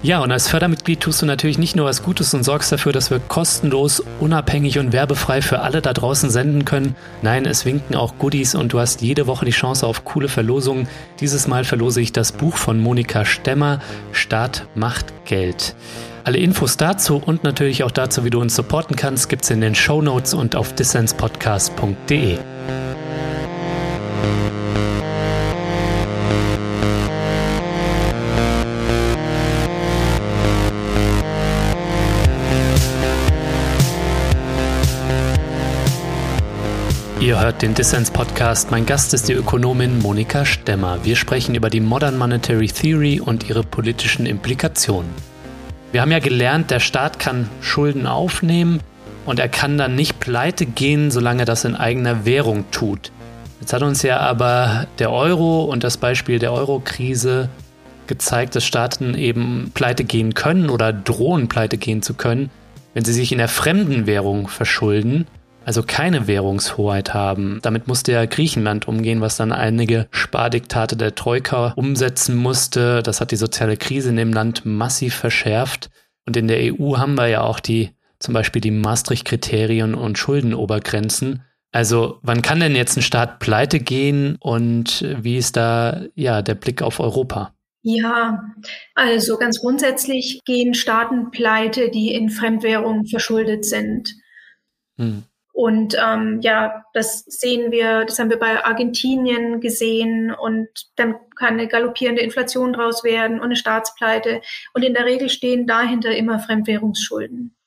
Ja, und als Fördermitglied tust du natürlich nicht nur was Gutes und sorgst dafür, dass wir kostenlos, unabhängig und werbefrei für alle da draußen senden können. Nein, es winken auch Goodies und du hast jede Woche die Chance auf coole Verlosungen. Dieses Mal verlose ich das Buch von Monika Stemmer, Staat macht Geld. Alle Infos dazu und natürlich auch dazu, wie du uns supporten kannst, gibt's in den Show Notes und auf dissenspodcast.de. Ihr hört den Dissens Podcast. Mein Gast ist die Ökonomin Monika Stemmer. Wir sprechen über die Modern Monetary Theory und ihre politischen Implikationen. Wir haben ja gelernt, der Staat kann Schulden aufnehmen und er kann dann nicht pleite gehen, solange er das in eigener Währung tut. Jetzt hat uns ja aber der Euro und das Beispiel der Euro-Krise gezeigt, dass Staaten eben pleite gehen können oder drohen pleite gehen zu können, wenn sie sich in der fremden Währung verschulden also keine Währungshoheit haben. Damit musste ja Griechenland umgehen, was dann einige Spardiktate der Troika umsetzen musste. Das hat die soziale Krise in dem Land massiv verschärft. Und in der EU haben wir ja auch die, zum Beispiel die Maastricht-Kriterien und Schuldenobergrenzen. Also wann kann denn jetzt ein Staat pleite gehen und wie ist da ja der Blick auf Europa? Ja, also ganz grundsätzlich gehen Staaten pleite, die in Fremdwährung verschuldet sind. Hm. Und ähm, ja, das sehen wir, das haben wir bei Argentinien gesehen und dann kann eine galoppierende Inflation draus werden und eine Staatspleite. Und in der Regel stehen dahinter immer Fremdwährungsschulden.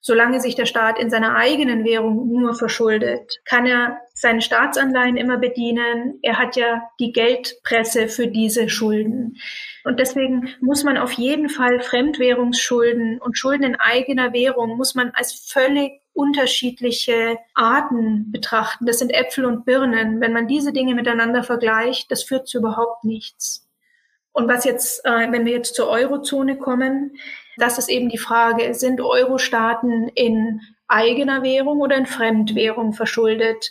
Solange sich der Staat in seiner eigenen Währung nur verschuldet, kann er seine Staatsanleihen immer bedienen. Er hat ja die Geldpresse für diese Schulden. Und deswegen muss man auf jeden Fall Fremdwährungsschulden und Schulden in eigener Währung muss man als völlig unterschiedliche Arten betrachten. Das sind Äpfel und Birnen. Wenn man diese Dinge miteinander vergleicht, das führt zu überhaupt nichts. Und was jetzt, äh, wenn wir jetzt zur Eurozone kommen, das ist eben die Frage, sind Euro-Staaten in eigener Währung oder in Fremdwährung verschuldet?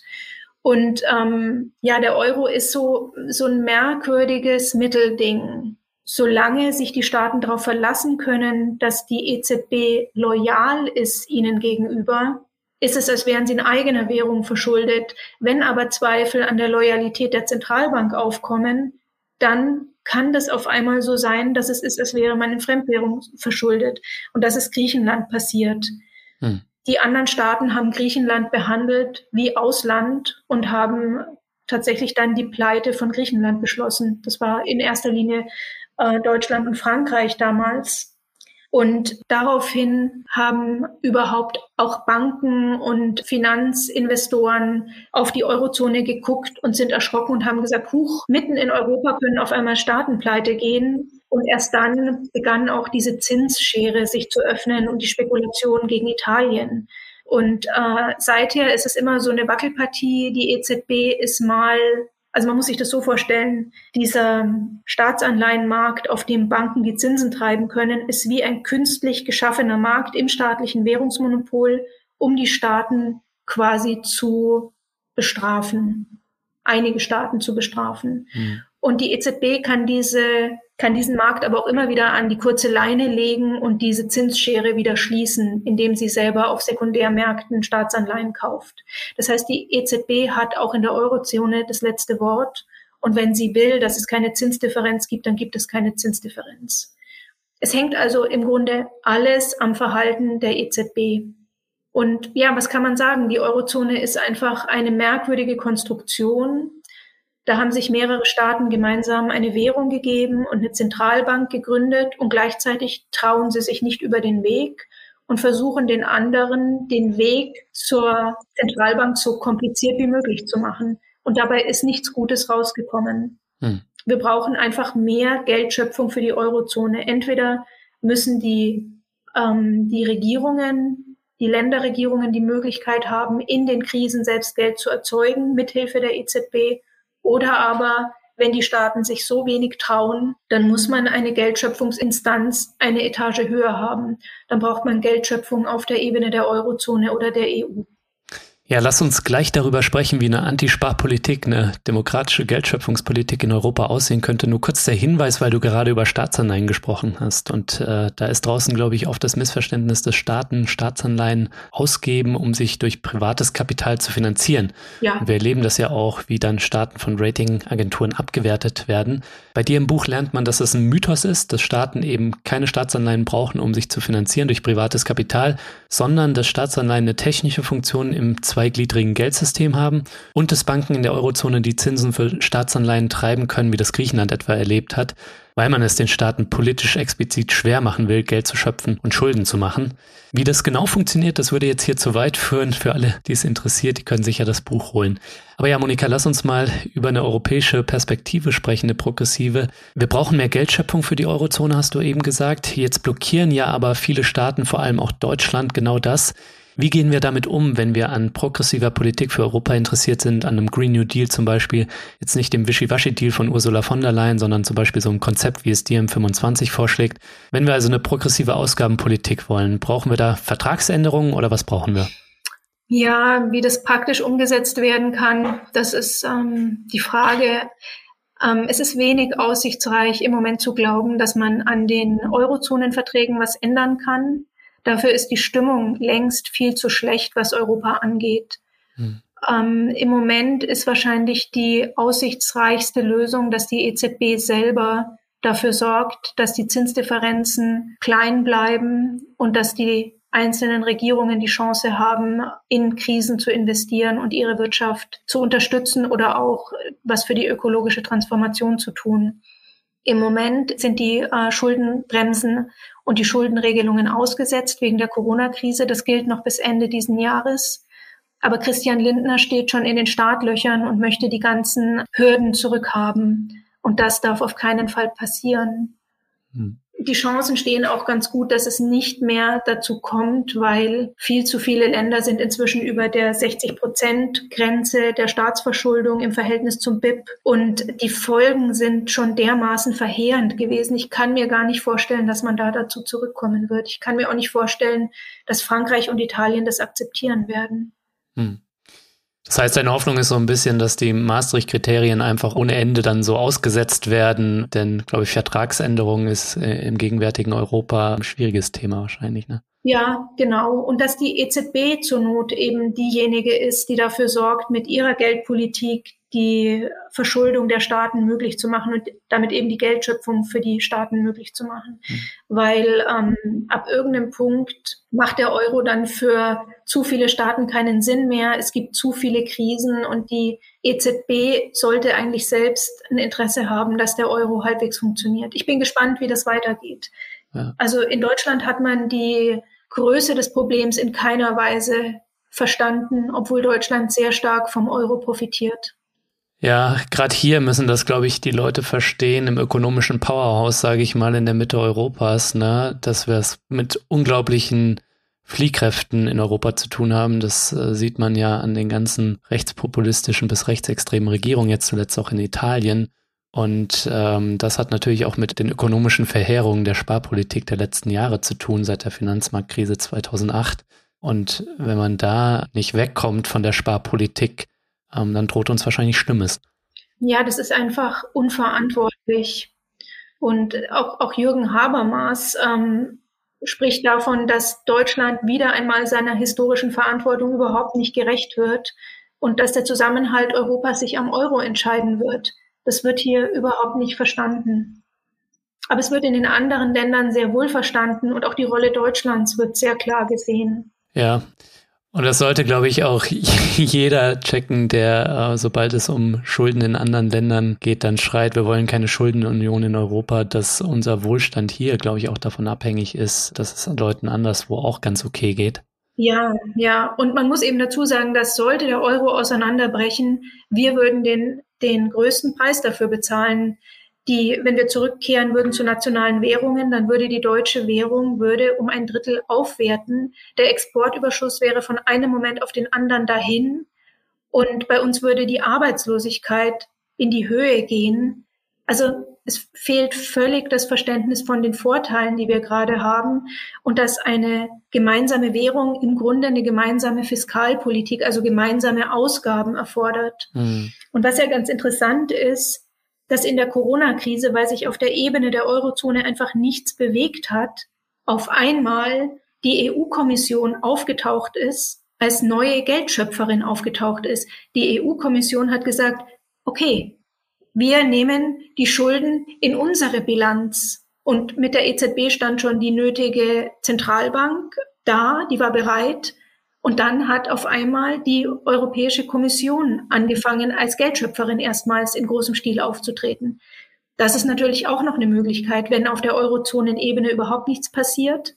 Und ähm, ja, der Euro ist so, so ein merkwürdiges Mittelding. Solange sich die Staaten darauf verlassen können, dass die EZB loyal ist ihnen gegenüber, ist es, als wären sie in eigener Währung verschuldet. Wenn aber Zweifel an der Loyalität der Zentralbank aufkommen, dann kann das auf einmal so sein, dass es ist, als wäre man in Fremdwährung verschuldet. Und das ist Griechenland passiert. Hm. Die anderen Staaten haben Griechenland behandelt wie Ausland und haben tatsächlich dann die Pleite von Griechenland beschlossen. Das war in erster Linie äh, Deutschland und Frankreich damals. Und daraufhin haben überhaupt auch Banken und Finanzinvestoren auf die Eurozone geguckt und sind erschrocken und haben gesagt, huch, mitten in Europa können auf einmal Staaten pleite gehen. Und erst dann begann auch diese Zinsschere sich zu öffnen und die Spekulation gegen Italien. Und äh, seither ist es immer so eine Wackelpartie. Die EZB ist mal, also man muss sich das so vorstellen, dieser Staatsanleihenmarkt, auf dem Banken die Zinsen treiben können, ist wie ein künstlich geschaffener Markt im staatlichen Währungsmonopol, um die Staaten quasi zu bestrafen, einige Staaten zu bestrafen. Mhm. Und die EZB kann diese kann diesen Markt aber auch immer wieder an die kurze Leine legen und diese Zinsschere wieder schließen, indem sie selber auf Sekundärmärkten Staatsanleihen kauft. Das heißt, die EZB hat auch in der Eurozone das letzte Wort. Und wenn sie will, dass es keine Zinsdifferenz gibt, dann gibt es keine Zinsdifferenz. Es hängt also im Grunde alles am Verhalten der EZB. Und ja, was kann man sagen? Die Eurozone ist einfach eine merkwürdige Konstruktion, da haben sich mehrere Staaten gemeinsam eine Währung gegeben und eine Zentralbank gegründet und gleichzeitig trauen sie sich nicht über den Weg und versuchen den anderen den Weg zur Zentralbank so kompliziert wie möglich zu machen. Und dabei ist nichts Gutes rausgekommen. Hm. Wir brauchen einfach mehr Geldschöpfung für die Eurozone. Entweder müssen die, ähm, die Regierungen, die Länderregierungen die Möglichkeit haben, in den Krisen selbst Geld zu erzeugen, mithilfe der EZB, oder aber, wenn die Staaten sich so wenig trauen, dann muss man eine Geldschöpfungsinstanz eine Etage höher haben. Dann braucht man Geldschöpfung auf der Ebene der Eurozone oder der EU. Ja, lass uns gleich darüber sprechen, wie eine Antisparpolitik, eine demokratische Geldschöpfungspolitik in Europa aussehen könnte. Nur kurz der Hinweis, weil du gerade über Staatsanleihen gesprochen hast. Und äh, da ist draußen, glaube ich, oft das Missverständnis, dass Staaten Staatsanleihen ausgeben, um sich durch privates Kapital zu finanzieren. Ja. wir erleben das ja auch, wie dann Staaten von Ratingagenturen abgewertet werden. Bei dir im Buch lernt man, dass es ein Mythos ist, dass Staaten eben keine Staatsanleihen brauchen, um sich zu finanzieren durch privates Kapital, sondern dass Staatsanleihen eine technische Funktion im zweigliedrigen Geldsystem haben und dass Banken in der Eurozone die Zinsen für Staatsanleihen treiben können, wie das Griechenland etwa erlebt hat, weil man es den Staaten politisch explizit schwer machen will, Geld zu schöpfen und Schulden zu machen. Wie das genau funktioniert, das würde jetzt hier zu weit führen. Für alle, die es interessiert, die können sich ja das Buch holen. Aber ja, Monika, lass uns mal über eine europäische Perspektive sprechen, eine progressive. Wir brauchen mehr Geldschöpfung für die Eurozone, hast du eben gesagt. Jetzt blockieren ja aber viele Staaten, vor allem auch Deutschland, genau das. Wie gehen wir damit um, wenn wir an progressiver Politik für Europa interessiert sind, an einem Green New Deal zum Beispiel, jetzt nicht dem Wischiwaschi-Deal von Ursula von der Leyen, sondern zum Beispiel so ein Konzept, wie es DiEM25 vorschlägt. Wenn wir also eine progressive Ausgabenpolitik wollen, brauchen wir da Vertragsänderungen oder was brauchen wir? Ja, wie das praktisch umgesetzt werden kann, das ist ähm, die Frage. Ähm, es ist wenig aussichtsreich im Moment zu glauben, dass man an den Eurozonenverträgen was ändern kann. Dafür ist die Stimmung längst viel zu schlecht, was Europa angeht. Hm. Ähm, Im Moment ist wahrscheinlich die aussichtsreichste Lösung, dass die EZB selber dafür sorgt, dass die Zinsdifferenzen klein bleiben und dass die einzelnen Regierungen die Chance haben, in Krisen zu investieren und ihre Wirtschaft zu unterstützen oder auch was für die ökologische Transformation zu tun. Im Moment sind die äh, Schuldenbremsen und die Schuldenregelungen ausgesetzt wegen der Corona-Krise. Das gilt noch bis Ende diesen Jahres. Aber Christian Lindner steht schon in den Startlöchern und möchte die ganzen Hürden zurückhaben. Und das darf auf keinen Fall passieren. Hm. Die Chancen stehen auch ganz gut, dass es nicht mehr dazu kommt, weil viel zu viele Länder sind inzwischen über der 60-Prozent-Grenze der Staatsverschuldung im Verhältnis zum BIP. Und die Folgen sind schon dermaßen verheerend gewesen. Ich kann mir gar nicht vorstellen, dass man da dazu zurückkommen wird. Ich kann mir auch nicht vorstellen, dass Frankreich und Italien das akzeptieren werden. Hm. Das heißt, deine Hoffnung ist so ein bisschen, dass die Maastricht-Kriterien einfach ohne Ende dann so ausgesetzt werden, denn, glaube ich, Vertragsänderung ist äh, im gegenwärtigen Europa ein schwieriges Thema wahrscheinlich, ne? Ja, genau. Und dass die EZB zur Not eben diejenige ist, die dafür sorgt, mit ihrer Geldpolitik die Verschuldung der Staaten möglich zu machen und damit eben die Geldschöpfung für die Staaten möglich zu machen. Mhm. Weil ähm, ab irgendeinem Punkt macht der Euro dann für zu viele Staaten keinen Sinn mehr. Es gibt zu viele Krisen und die EZB sollte eigentlich selbst ein Interesse haben, dass der Euro halbwegs funktioniert. Ich bin gespannt, wie das weitergeht. Ja. Also in Deutschland hat man die Größe des Problems in keiner Weise verstanden, obwohl Deutschland sehr stark vom Euro profitiert. Ja, gerade hier müssen das, glaube ich, die Leute verstehen im ökonomischen Powerhouse, sage ich mal, in der Mitte Europas, ne, dass wir es mit unglaublichen Fliehkräften in Europa zu tun haben. Das äh, sieht man ja an den ganzen rechtspopulistischen bis rechtsextremen Regierungen, jetzt zuletzt auch in Italien. Und ähm, das hat natürlich auch mit den ökonomischen Verheerungen der Sparpolitik der letzten Jahre zu tun, seit der Finanzmarktkrise 2008. Und wenn man da nicht wegkommt von der Sparpolitik, ähm, dann droht uns wahrscheinlich Schlimmes. Ja, das ist einfach unverantwortlich. Und auch, auch Jürgen Habermas ähm, spricht davon, dass Deutschland wieder einmal seiner historischen Verantwortung überhaupt nicht gerecht wird und dass der Zusammenhalt Europas sich am Euro entscheiden wird. Das wird hier überhaupt nicht verstanden. Aber es wird in den anderen Ländern sehr wohl verstanden und auch die Rolle Deutschlands wird sehr klar gesehen. Ja, und das sollte, glaube ich, auch jeder checken, der, äh, sobald es um Schulden in anderen Ländern geht, dann schreit, wir wollen keine Schuldenunion in Europa, dass unser Wohlstand hier, glaube ich, auch davon abhängig ist, dass es Leuten anderswo auch ganz okay geht. Ja, ja. Und man muss eben dazu sagen, dass sollte der Euro auseinanderbrechen, wir würden den, den größten Preis dafür bezahlen die, wenn wir zurückkehren würden zu nationalen Währungen, dann würde die deutsche Währung würde um ein Drittel aufwerten. Der Exportüberschuss wäre von einem Moment auf den anderen dahin. Und bei uns würde die Arbeitslosigkeit in die Höhe gehen. Also es fehlt völlig das Verständnis von den Vorteilen, die wir gerade haben und dass eine gemeinsame Währung im Grunde eine gemeinsame Fiskalpolitik, also gemeinsame Ausgaben erfordert. Mhm. Und was ja ganz interessant ist, dass in der Corona-Krise, weil sich auf der Ebene der Eurozone einfach nichts bewegt hat, auf einmal die EU-Kommission aufgetaucht ist, als neue Geldschöpferin aufgetaucht ist. Die EU-Kommission hat gesagt, okay, wir nehmen die Schulden in unsere Bilanz. Und mit der EZB stand schon die nötige Zentralbank da, die war bereit, und dann hat auf einmal die Europäische Kommission angefangen, als Geldschöpferin erstmals in großem Stil aufzutreten. Das ist natürlich auch noch eine Möglichkeit, wenn auf der Eurozonenebene überhaupt nichts passiert.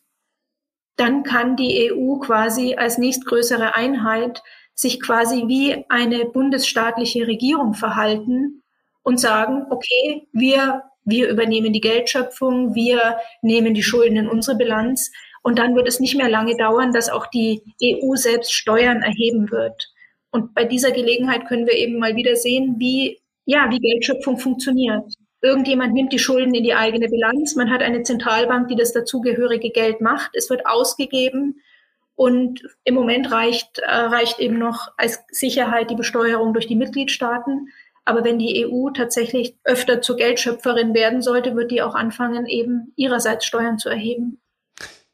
Dann kann die EU quasi als nächstgrößere Einheit sich quasi wie eine bundesstaatliche Regierung verhalten und sagen, okay, wir, wir übernehmen die Geldschöpfung, wir nehmen die Schulden in unsere Bilanz, und dann wird es nicht mehr lange dauern, dass auch die EU selbst Steuern erheben wird. Und bei dieser Gelegenheit können wir eben mal wieder sehen, wie, ja, wie Geldschöpfung funktioniert. Irgendjemand nimmt die Schulden in die eigene Bilanz. Man hat eine Zentralbank, die das dazugehörige Geld macht. Es wird ausgegeben. Und im Moment reicht, äh, reicht eben noch als Sicherheit die Besteuerung durch die Mitgliedstaaten. Aber wenn die EU tatsächlich öfter zur Geldschöpferin werden sollte, wird die auch anfangen, eben ihrerseits Steuern zu erheben.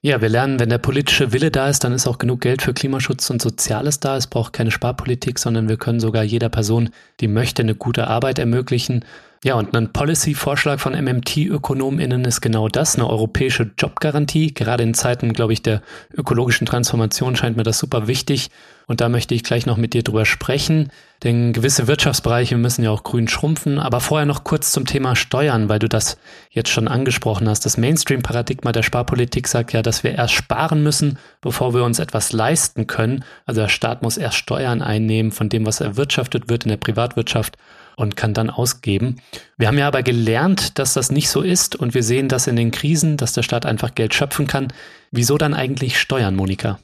Ja, wir lernen, wenn der politische Wille da ist, dann ist auch genug Geld für Klimaschutz und Soziales da. Es braucht keine Sparpolitik, sondern wir können sogar jeder Person, die möchte, eine gute Arbeit ermöglichen. Ja, und ein Policy-Vorschlag von MMT-ÖkonomInnen ist genau das, eine europäische Jobgarantie. Gerade in Zeiten, glaube ich, der ökologischen Transformation scheint mir das super wichtig. Und da möchte ich gleich noch mit dir drüber sprechen, denn gewisse Wirtschaftsbereiche müssen ja auch grün schrumpfen. Aber vorher noch kurz zum Thema Steuern, weil du das jetzt schon angesprochen hast. Das Mainstream-Paradigma der Sparpolitik sagt ja, dass wir erst sparen müssen, bevor wir uns etwas leisten können. Also der Staat muss erst Steuern einnehmen von dem, was erwirtschaftet wird in der Privatwirtschaft und kann dann ausgeben. Wir haben ja aber gelernt, dass das nicht so ist und wir sehen das in den Krisen, dass der Staat einfach Geld schöpfen kann. Wieso dann eigentlich Steuern, Monika?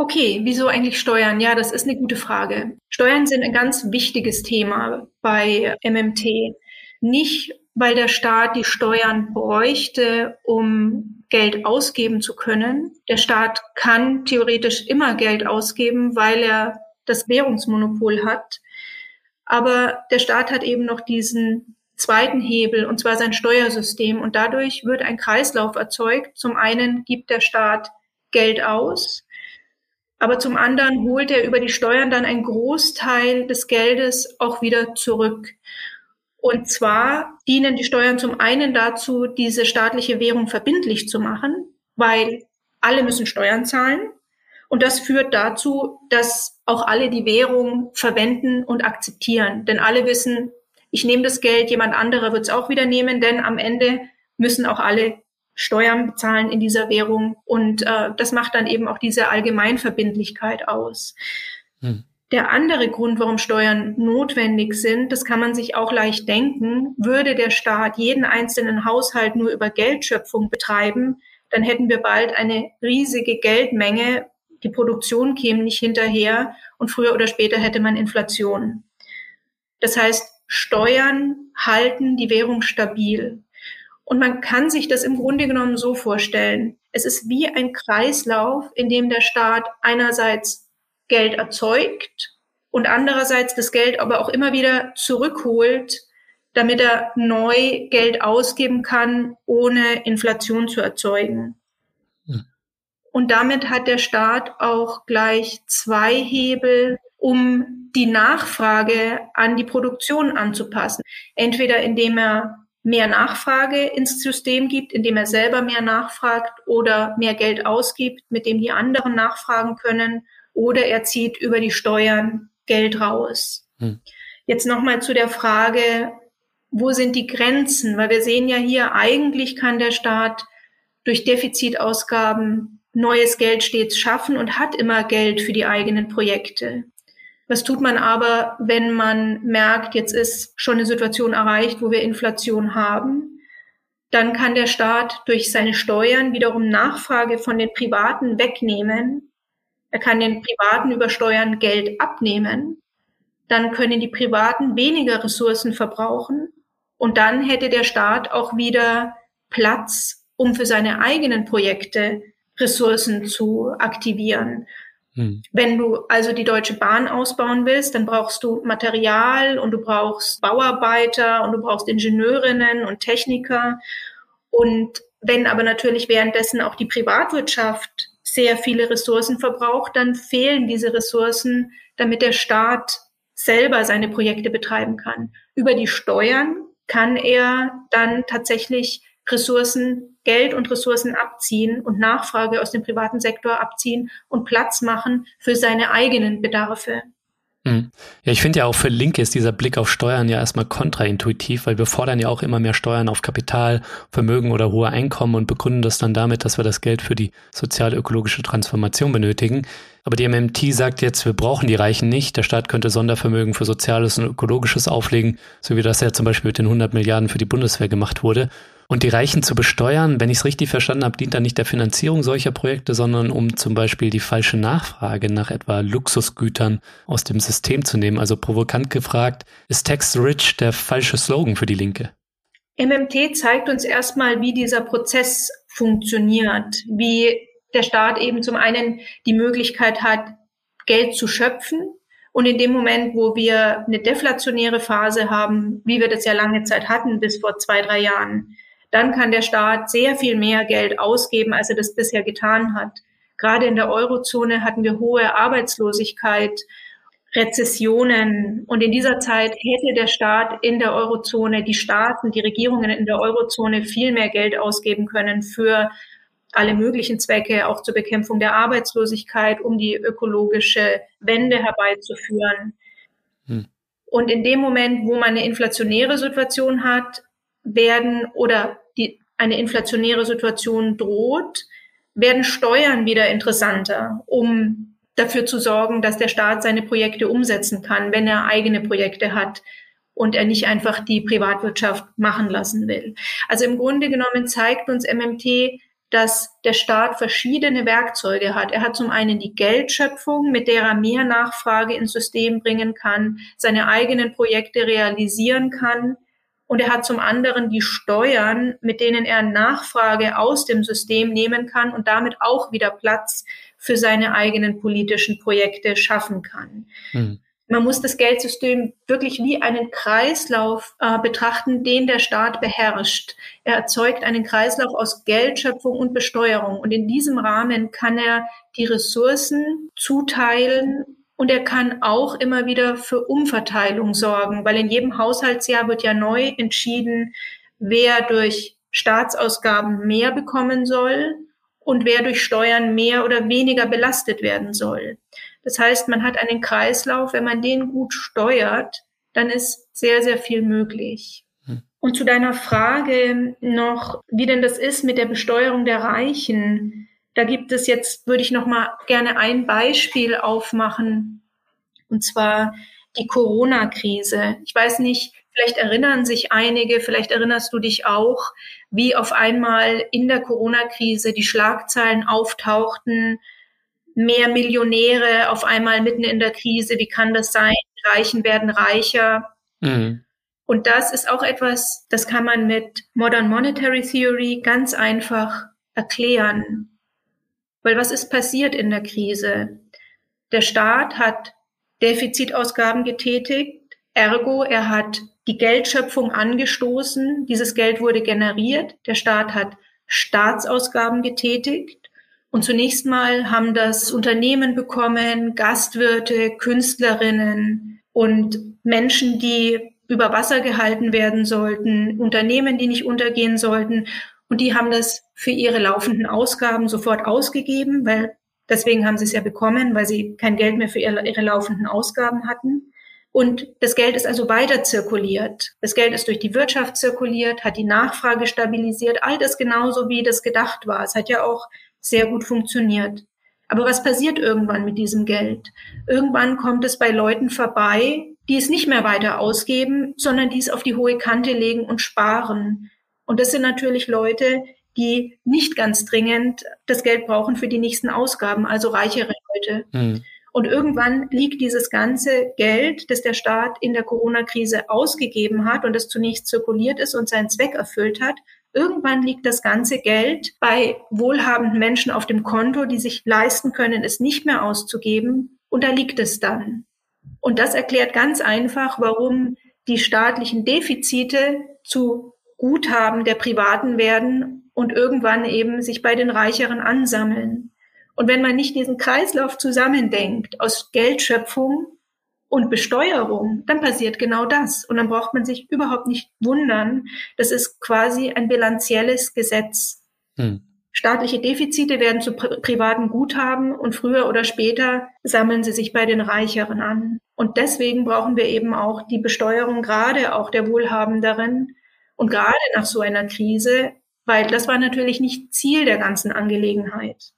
Okay, wieso eigentlich Steuern? Ja, das ist eine gute Frage. Steuern sind ein ganz wichtiges Thema bei MMT. Nicht, weil der Staat die Steuern bräuchte, um Geld ausgeben zu können. Der Staat kann theoretisch immer Geld ausgeben, weil er das Währungsmonopol hat. Aber der Staat hat eben noch diesen zweiten Hebel, und zwar sein Steuersystem. Und dadurch wird ein Kreislauf erzeugt. Zum einen gibt der Staat Geld aus, aber zum anderen holt er über die Steuern dann einen Großteil des Geldes auch wieder zurück. Und zwar dienen die Steuern zum einen dazu, diese staatliche Währung verbindlich zu machen, weil alle müssen Steuern zahlen. Und das führt dazu, dass auch alle die Währung verwenden und akzeptieren. Denn alle wissen, ich nehme das Geld, jemand anderer wird es auch wieder nehmen, denn am Ende müssen auch alle Steuern bezahlen in dieser Währung. Und äh, das macht dann eben auch diese Allgemeinverbindlichkeit aus. Hm. Der andere Grund, warum Steuern notwendig sind, das kann man sich auch leicht denken, würde der Staat jeden einzelnen Haushalt nur über Geldschöpfung betreiben, dann hätten wir bald eine riesige Geldmenge, die Produktion käme nicht hinterher und früher oder später hätte man Inflation. Das heißt, Steuern halten die Währung stabil. Und man kann sich das im Grunde genommen so vorstellen. Es ist wie ein Kreislauf, in dem der Staat einerseits Geld erzeugt und andererseits das Geld aber auch immer wieder zurückholt, damit er neu Geld ausgeben kann, ohne Inflation zu erzeugen. Hm. Und damit hat der Staat auch gleich zwei Hebel, um die Nachfrage an die Produktion anzupassen. Entweder indem er mehr Nachfrage ins System gibt, indem er selber mehr nachfragt oder mehr Geld ausgibt, mit dem die anderen nachfragen können, oder er zieht über die Steuern Geld raus. Hm. Jetzt nochmal zu der Frage, wo sind die Grenzen? Weil wir sehen ja hier, eigentlich kann der Staat durch Defizitausgaben neues Geld stets schaffen und hat immer Geld für die eigenen Projekte. Was tut man aber, wenn man merkt, jetzt ist schon eine Situation erreicht, wo wir Inflation haben? Dann kann der Staat durch seine Steuern wiederum Nachfrage von den Privaten wegnehmen. Er kann den Privaten über Steuern Geld abnehmen. Dann können die Privaten weniger Ressourcen verbrauchen. Und dann hätte der Staat auch wieder Platz, um für seine eigenen Projekte Ressourcen zu aktivieren. Hm. Wenn du also die Deutsche Bahn ausbauen willst, dann brauchst du Material und du brauchst Bauarbeiter und du brauchst Ingenieurinnen und Techniker. Und wenn aber natürlich währenddessen auch die Privatwirtschaft sehr viele Ressourcen verbraucht, dann fehlen diese Ressourcen, damit der Staat selber seine Projekte betreiben kann. Über die Steuern kann er dann tatsächlich Ressourcen, Geld und Ressourcen abziehen und Nachfrage aus dem privaten Sektor abziehen und Platz machen für seine eigenen Bedarfe. Hm. Ja, ich finde ja auch für Linke ist dieser Blick auf Steuern ja erstmal kontraintuitiv, weil wir fordern ja auch immer mehr Steuern auf Kapital, Vermögen oder hohe Einkommen und begründen das dann damit, dass wir das Geld für die sozial-ökologische Transformation benötigen. Aber die MMT sagt jetzt, wir brauchen die Reichen nicht. Der Staat könnte Sondervermögen für Soziales und Ökologisches auflegen, so wie das ja zum Beispiel mit den 100 Milliarden für die Bundeswehr gemacht wurde. Und die Reichen zu besteuern, wenn ich es richtig verstanden habe, dient dann nicht der Finanzierung solcher Projekte, sondern um zum Beispiel die falsche Nachfrage nach etwa Luxusgütern aus dem System zu nehmen. Also provokant gefragt, ist Tax Rich der falsche Slogan für die Linke? MMT zeigt uns erstmal, wie dieser Prozess funktioniert, wie der Staat eben zum einen die Möglichkeit hat, Geld zu schöpfen. Und in dem Moment, wo wir eine deflationäre Phase haben, wie wir das ja lange Zeit hatten, bis vor zwei, drei Jahren, dann kann der Staat sehr viel mehr Geld ausgeben, als er das bisher getan hat. Gerade in der Eurozone hatten wir hohe Arbeitslosigkeit, Rezessionen. Und in dieser Zeit hätte der Staat in der Eurozone, die Staaten, die Regierungen in der Eurozone viel mehr Geld ausgeben können für alle möglichen Zwecke, auch zur Bekämpfung der Arbeitslosigkeit, um die ökologische Wende herbeizuführen. Hm. Und in dem Moment, wo man eine inflationäre Situation hat, werden oder die, eine inflationäre Situation droht, werden Steuern wieder interessanter, um dafür zu sorgen, dass der Staat seine Projekte umsetzen kann, wenn er eigene Projekte hat. und er nicht einfach die Privatwirtschaft machen lassen will. Also im Grunde genommen zeigt uns MMT, dass der Staat verschiedene Werkzeuge hat. Er hat zum einen die Geldschöpfung, mit der er mehr Nachfrage ins System bringen kann, seine eigenen Projekte realisieren kann. Und er hat zum anderen die Steuern, mit denen er Nachfrage aus dem System nehmen kann und damit auch wieder Platz für seine eigenen politischen Projekte schaffen kann. Hm. Man muss das Geldsystem wirklich wie einen Kreislauf äh, betrachten, den der Staat beherrscht. Er erzeugt einen Kreislauf aus Geldschöpfung und Besteuerung. Und in diesem Rahmen kann er die Ressourcen zuteilen und er kann auch immer wieder für Umverteilung sorgen, weil in jedem Haushaltsjahr wird ja neu entschieden, wer durch Staatsausgaben mehr bekommen soll und wer durch Steuern mehr oder weniger belastet werden soll. Das heißt, man hat einen Kreislauf, wenn man den gut steuert, dann ist sehr, sehr viel möglich. Hm. Und zu deiner Frage noch, wie denn das ist mit der Besteuerung der Reichen. Da gibt es jetzt, würde ich noch mal gerne ein Beispiel aufmachen. Und zwar die Corona-Krise. Ich weiß nicht, vielleicht erinnern sich einige, vielleicht erinnerst du dich auch, wie auf einmal in der Corona-Krise die Schlagzeilen auftauchten, mehr Millionäre auf einmal mitten in der Krise. Wie kann das sein? Die Reichen werden reicher. Mhm. Und das ist auch etwas, das kann man mit Modern Monetary Theory ganz einfach erklären. Weil was ist passiert in der Krise? Der Staat hat Defizitausgaben getätigt, ergo er hat die Geldschöpfung angestoßen, dieses Geld wurde generiert, der Staat hat Staatsausgaben getätigt und zunächst mal haben das Unternehmen bekommen, Gastwirte, Künstlerinnen und Menschen, die über Wasser gehalten werden sollten, Unternehmen, die nicht untergehen sollten. Und die haben das für ihre laufenden Ausgaben sofort ausgegeben, weil deswegen haben sie es ja bekommen, weil sie kein Geld mehr für ihre, laufenden Ausgaben hatten. Und das Geld ist also weiter zirkuliert. Das Geld ist durch die Wirtschaft zirkuliert, hat die Nachfrage stabilisiert, all das genauso wie das gedacht war. Es hat ja auch sehr gut funktioniert. Aber was passiert irgendwann mit diesem Geld? Irgendwann kommt es bei Leuten vorbei, die es nicht mehr weiter ausgeben, sondern die es auf die hohe Kante legen und sparen. Und das sind natürlich Leute, die nicht ganz dringend das Geld brauchen für die nächsten Ausgaben, also reichere Leute. Mhm. Und irgendwann liegt dieses ganze Geld, das der Staat in der Corona-Krise ausgegeben hat und das zunächst zirkuliert ist und seinen Zweck erfüllt hat, Irgendwann liegt das ganze Geld bei wohlhabenden Menschen auf dem Konto, die sich leisten können, es nicht mehr auszugeben. Und da liegt es dann. Und das erklärt ganz einfach, warum die staatlichen Defizite zu Guthaben der Privaten werden und irgendwann eben sich bei den Reicheren ansammeln. Und wenn man nicht diesen Kreislauf zusammendenkt aus Geldschöpfung und Besteuerung, dann passiert genau das. Und dann braucht man sich überhaupt nicht wundern. Das ist quasi ein bilanzielles Gesetz. Hm. Staatliche Defizite werden zu pri privaten Guthaben und früher oder später sammeln sie sich bei den Reicheren an. Und deswegen brauchen wir eben auch die Besteuerung gerade auch der Wohlhabenderen und gerade nach so einer Krise, weil das war natürlich nicht Ziel der ganzen Angelegenheit.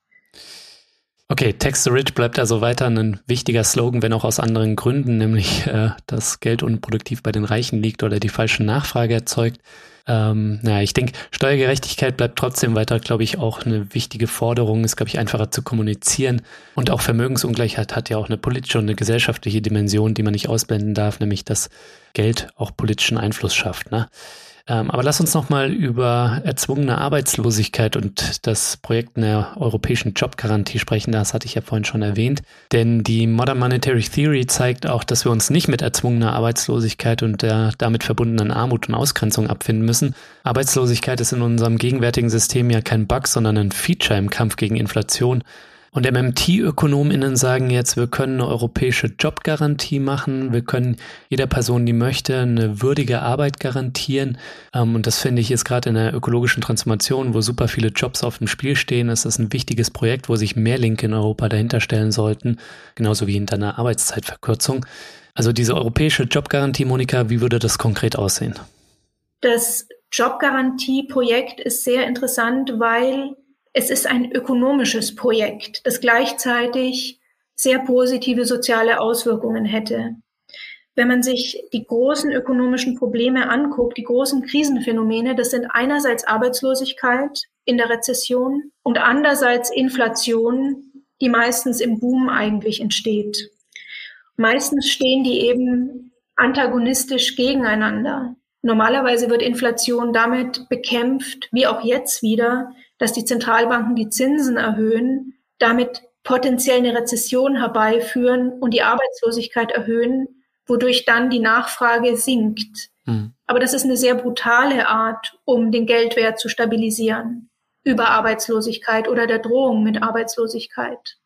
Okay, Tax the Rich bleibt also weiter ein wichtiger Slogan, wenn auch aus anderen Gründen, nämlich äh, dass Geld unproduktiv bei den Reichen liegt oder die falsche Nachfrage erzeugt. Ähm, naja, ich denke, Steuergerechtigkeit bleibt trotzdem weiter, glaube ich, auch eine wichtige Forderung. Ist, glaube ich, einfacher zu kommunizieren. Und auch Vermögensungleichheit hat ja auch eine politische und eine gesellschaftliche Dimension, die man nicht ausblenden darf, nämlich dass Geld auch politischen Einfluss schafft. Ne? Ähm, aber lass uns nochmal über erzwungene Arbeitslosigkeit und das Projekt einer europäischen Jobgarantie sprechen. Das hatte ich ja vorhin schon erwähnt. Denn die Modern Monetary Theory zeigt auch, dass wir uns nicht mit erzwungener Arbeitslosigkeit und der damit verbundenen Armut und Ausgrenzung abfinden müssen. Arbeitslosigkeit ist in unserem gegenwärtigen System ja kein Bug, sondern ein Feature im Kampf gegen Inflation. Und MMT-ÖkonomInnen sagen jetzt, wir können eine europäische Jobgarantie machen, wir können jeder Person, die möchte, eine würdige Arbeit garantieren. Ähm, und das finde ich ist gerade in der ökologischen Transformation, wo super viele Jobs auf dem Spiel stehen, ist das ein wichtiges Projekt, wo sich mehr Linke in Europa dahinter stellen sollten, genauso wie hinter einer Arbeitszeitverkürzung. Also diese europäische Jobgarantie, Monika, wie würde das konkret aussehen? Das Jobgarantie-Projekt ist sehr interessant, weil es ist ein ökonomisches Projekt, das gleichzeitig sehr positive soziale Auswirkungen hätte. wenn man sich die großen ökonomischen Probleme anguckt, die großen Krisenphänomene, das sind einerseits Arbeitslosigkeit in der Rezession und andererseits Inflation, die meistens im Boom eigentlich entsteht. Meistens stehen die eben antagonistisch gegeneinander. Normalerweise wird Inflation damit bekämpft, wie auch jetzt wieder, dass die Zentralbanken die Zinsen erhöhen, damit potenziell eine Rezession herbeiführen und die Arbeitslosigkeit erhöhen, wodurch dann die Nachfrage sinkt. Mhm. Aber das ist eine sehr brutale Art, um den Geldwert zu stabilisieren über Arbeitslosigkeit oder der Drohung mit Arbeitslosigkeit.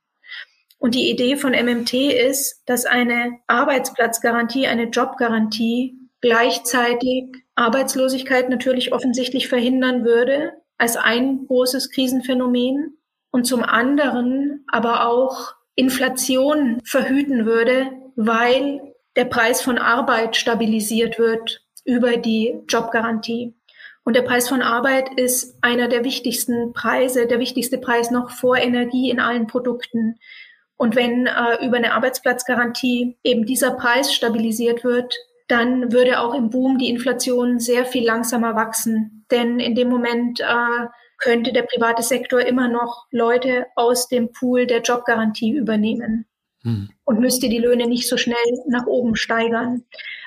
Und die Idee von MMT ist, dass eine Arbeitsplatzgarantie, eine Jobgarantie gleichzeitig Arbeitslosigkeit natürlich offensichtlich verhindern würde als ein großes Krisenphänomen und zum anderen aber auch Inflation verhüten würde, weil der Preis von Arbeit stabilisiert wird über die Jobgarantie. Und der Preis von Arbeit ist einer der wichtigsten Preise, der wichtigste Preis noch vor Energie in allen Produkten. Und wenn äh, über eine Arbeitsplatzgarantie eben dieser Preis stabilisiert wird, dann würde auch im Boom die Inflation sehr viel langsamer wachsen. Denn in dem Moment äh, könnte der private Sektor immer noch Leute aus dem Pool der Jobgarantie übernehmen hm. und müsste die Löhne nicht so schnell nach oben steigern.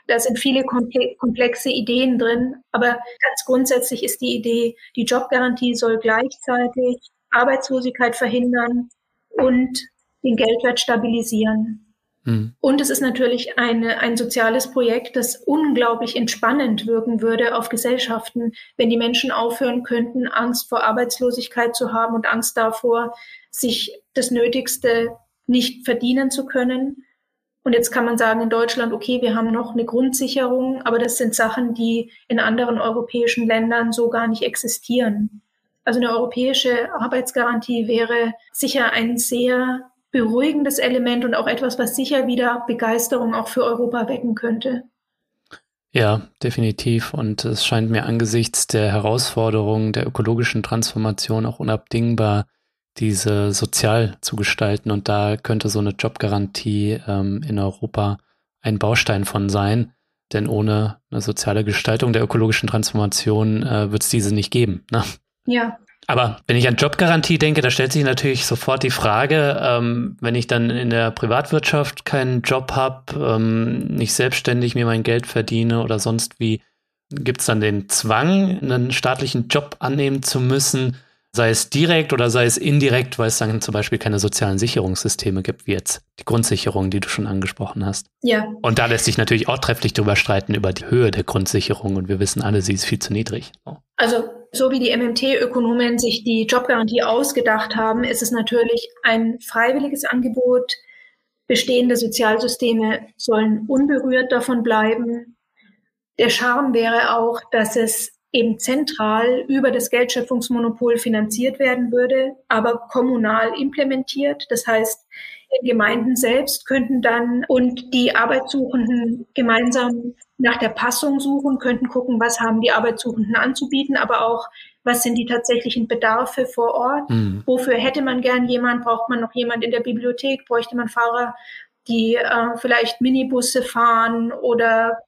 Da sind viele komplexe Ideen drin, aber ganz grundsätzlich ist die Idee, die Jobgarantie soll gleichzeitig Arbeitslosigkeit verhindern und den Geldwert stabilisieren. Mhm. Und es ist natürlich eine, ein soziales Projekt, das unglaublich entspannend wirken würde auf Gesellschaften, wenn die Menschen aufhören könnten, Angst vor Arbeitslosigkeit zu haben und Angst davor, sich das Nötigste nicht verdienen zu können. Und jetzt kann man sagen in Deutschland, okay, wir haben noch eine Grundsicherung, aber das sind Sachen, die in anderen europäischen Ländern so gar nicht existieren. Also eine europäische Arbeitsgarantie wäre sicher ein sehr beruhigendes Element und auch etwas, was sicher wieder Begeisterung auch für Europa wecken könnte. Ja, definitiv. Und es scheint mir angesichts der Herausforderungen der ökologischen Transformation auch unabdingbar, diese sozial zu gestalten. Und da könnte so eine Jobgarantie ähm, in Europa ein Baustein von sein. Denn ohne eine soziale Gestaltung der ökologischen Transformation äh, wird es diese nicht geben. Ne? Ja, aber wenn ich an Jobgarantie denke, da stellt sich natürlich sofort die Frage, ähm, wenn ich dann in der Privatwirtschaft keinen Job habe, ähm, nicht selbstständig mir mein Geld verdiene oder sonst wie, gibt es dann den Zwang, einen staatlichen Job annehmen zu müssen, sei es direkt oder sei es indirekt, weil es dann zum Beispiel keine sozialen Sicherungssysteme gibt, wie jetzt die Grundsicherung, die du schon angesprochen hast. Ja. Und da lässt sich natürlich auch trefflich darüber streiten, über die Höhe der Grundsicherung. Und wir wissen alle, sie ist viel zu niedrig. Also so wie die MMT-Ökonomen sich die Jobgarantie ausgedacht haben, ist es natürlich ein freiwilliges Angebot. Bestehende Sozialsysteme sollen unberührt davon bleiben. Der Charme wäre auch, dass es eben zentral über das Geldschöpfungsmonopol finanziert werden würde, aber kommunal implementiert. Das heißt, Gemeinden selbst könnten dann und die Arbeitssuchenden gemeinsam nach der Passung suchen, könnten gucken, was haben die Arbeitssuchenden anzubieten, aber auch, was sind die tatsächlichen Bedarfe vor Ort? Mhm. Wofür hätte man gern jemand? Braucht man noch jemand in der Bibliothek? Bräuchte man Fahrer, die äh, vielleicht Minibusse fahren oder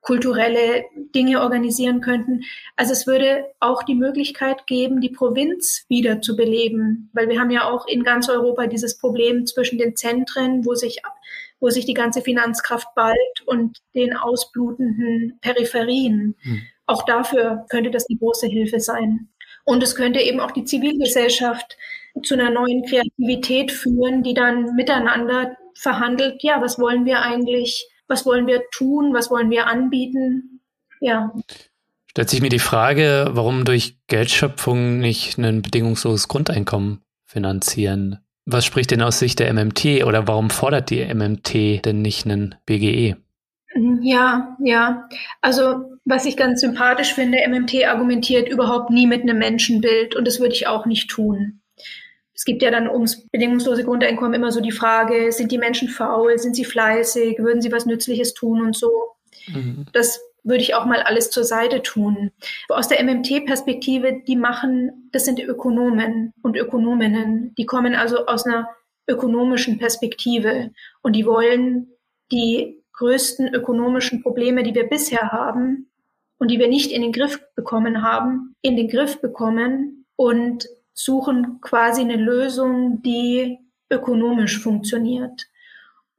kulturelle Dinge organisieren könnten. Also es würde auch die Möglichkeit geben, die Provinz wieder zu beleben, weil wir haben ja auch in ganz Europa dieses Problem zwischen den Zentren, wo sich wo sich die ganze Finanzkraft ballt und den ausblutenden Peripherien. Hm. Auch dafür könnte das die große Hilfe sein. Und es könnte eben auch die Zivilgesellschaft zu einer neuen Kreativität führen, die dann miteinander verhandelt, ja, was wollen wir eigentlich was wollen wir tun, was wollen wir anbieten. Ja. Stellt sich mir die Frage, warum durch Geldschöpfung nicht ein bedingungsloses Grundeinkommen finanzieren? Was spricht denn aus Sicht der MMT oder warum fordert die MMT denn nicht einen BGE? Ja, ja. Also was ich ganz sympathisch finde, MMT argumentiert überhaupt nie mit einem Menschenbild und das würde ich auch nicht tun. Es gibt ja dann ums bedingungslose Grundeinkommen immer so die Frage, sind die Menschen faul, sind sie fleißig, würden sie was Nützliches tun und so. Mhm. Das würde ich auch mal alles zur Seite tun. Aus der MMT-Perspektive, die machen, das sind Ökonomen und Ökonominnen. Die kommen also aus einer ökonomischen Perspektive und die wollen die größten ökonomischen Probleme, die wir bisher haben und die wir nicht in den Griff bekommen haben, in den Griff bekommen und suchen quasi eine Lösung, die ökonomisch funktioniert.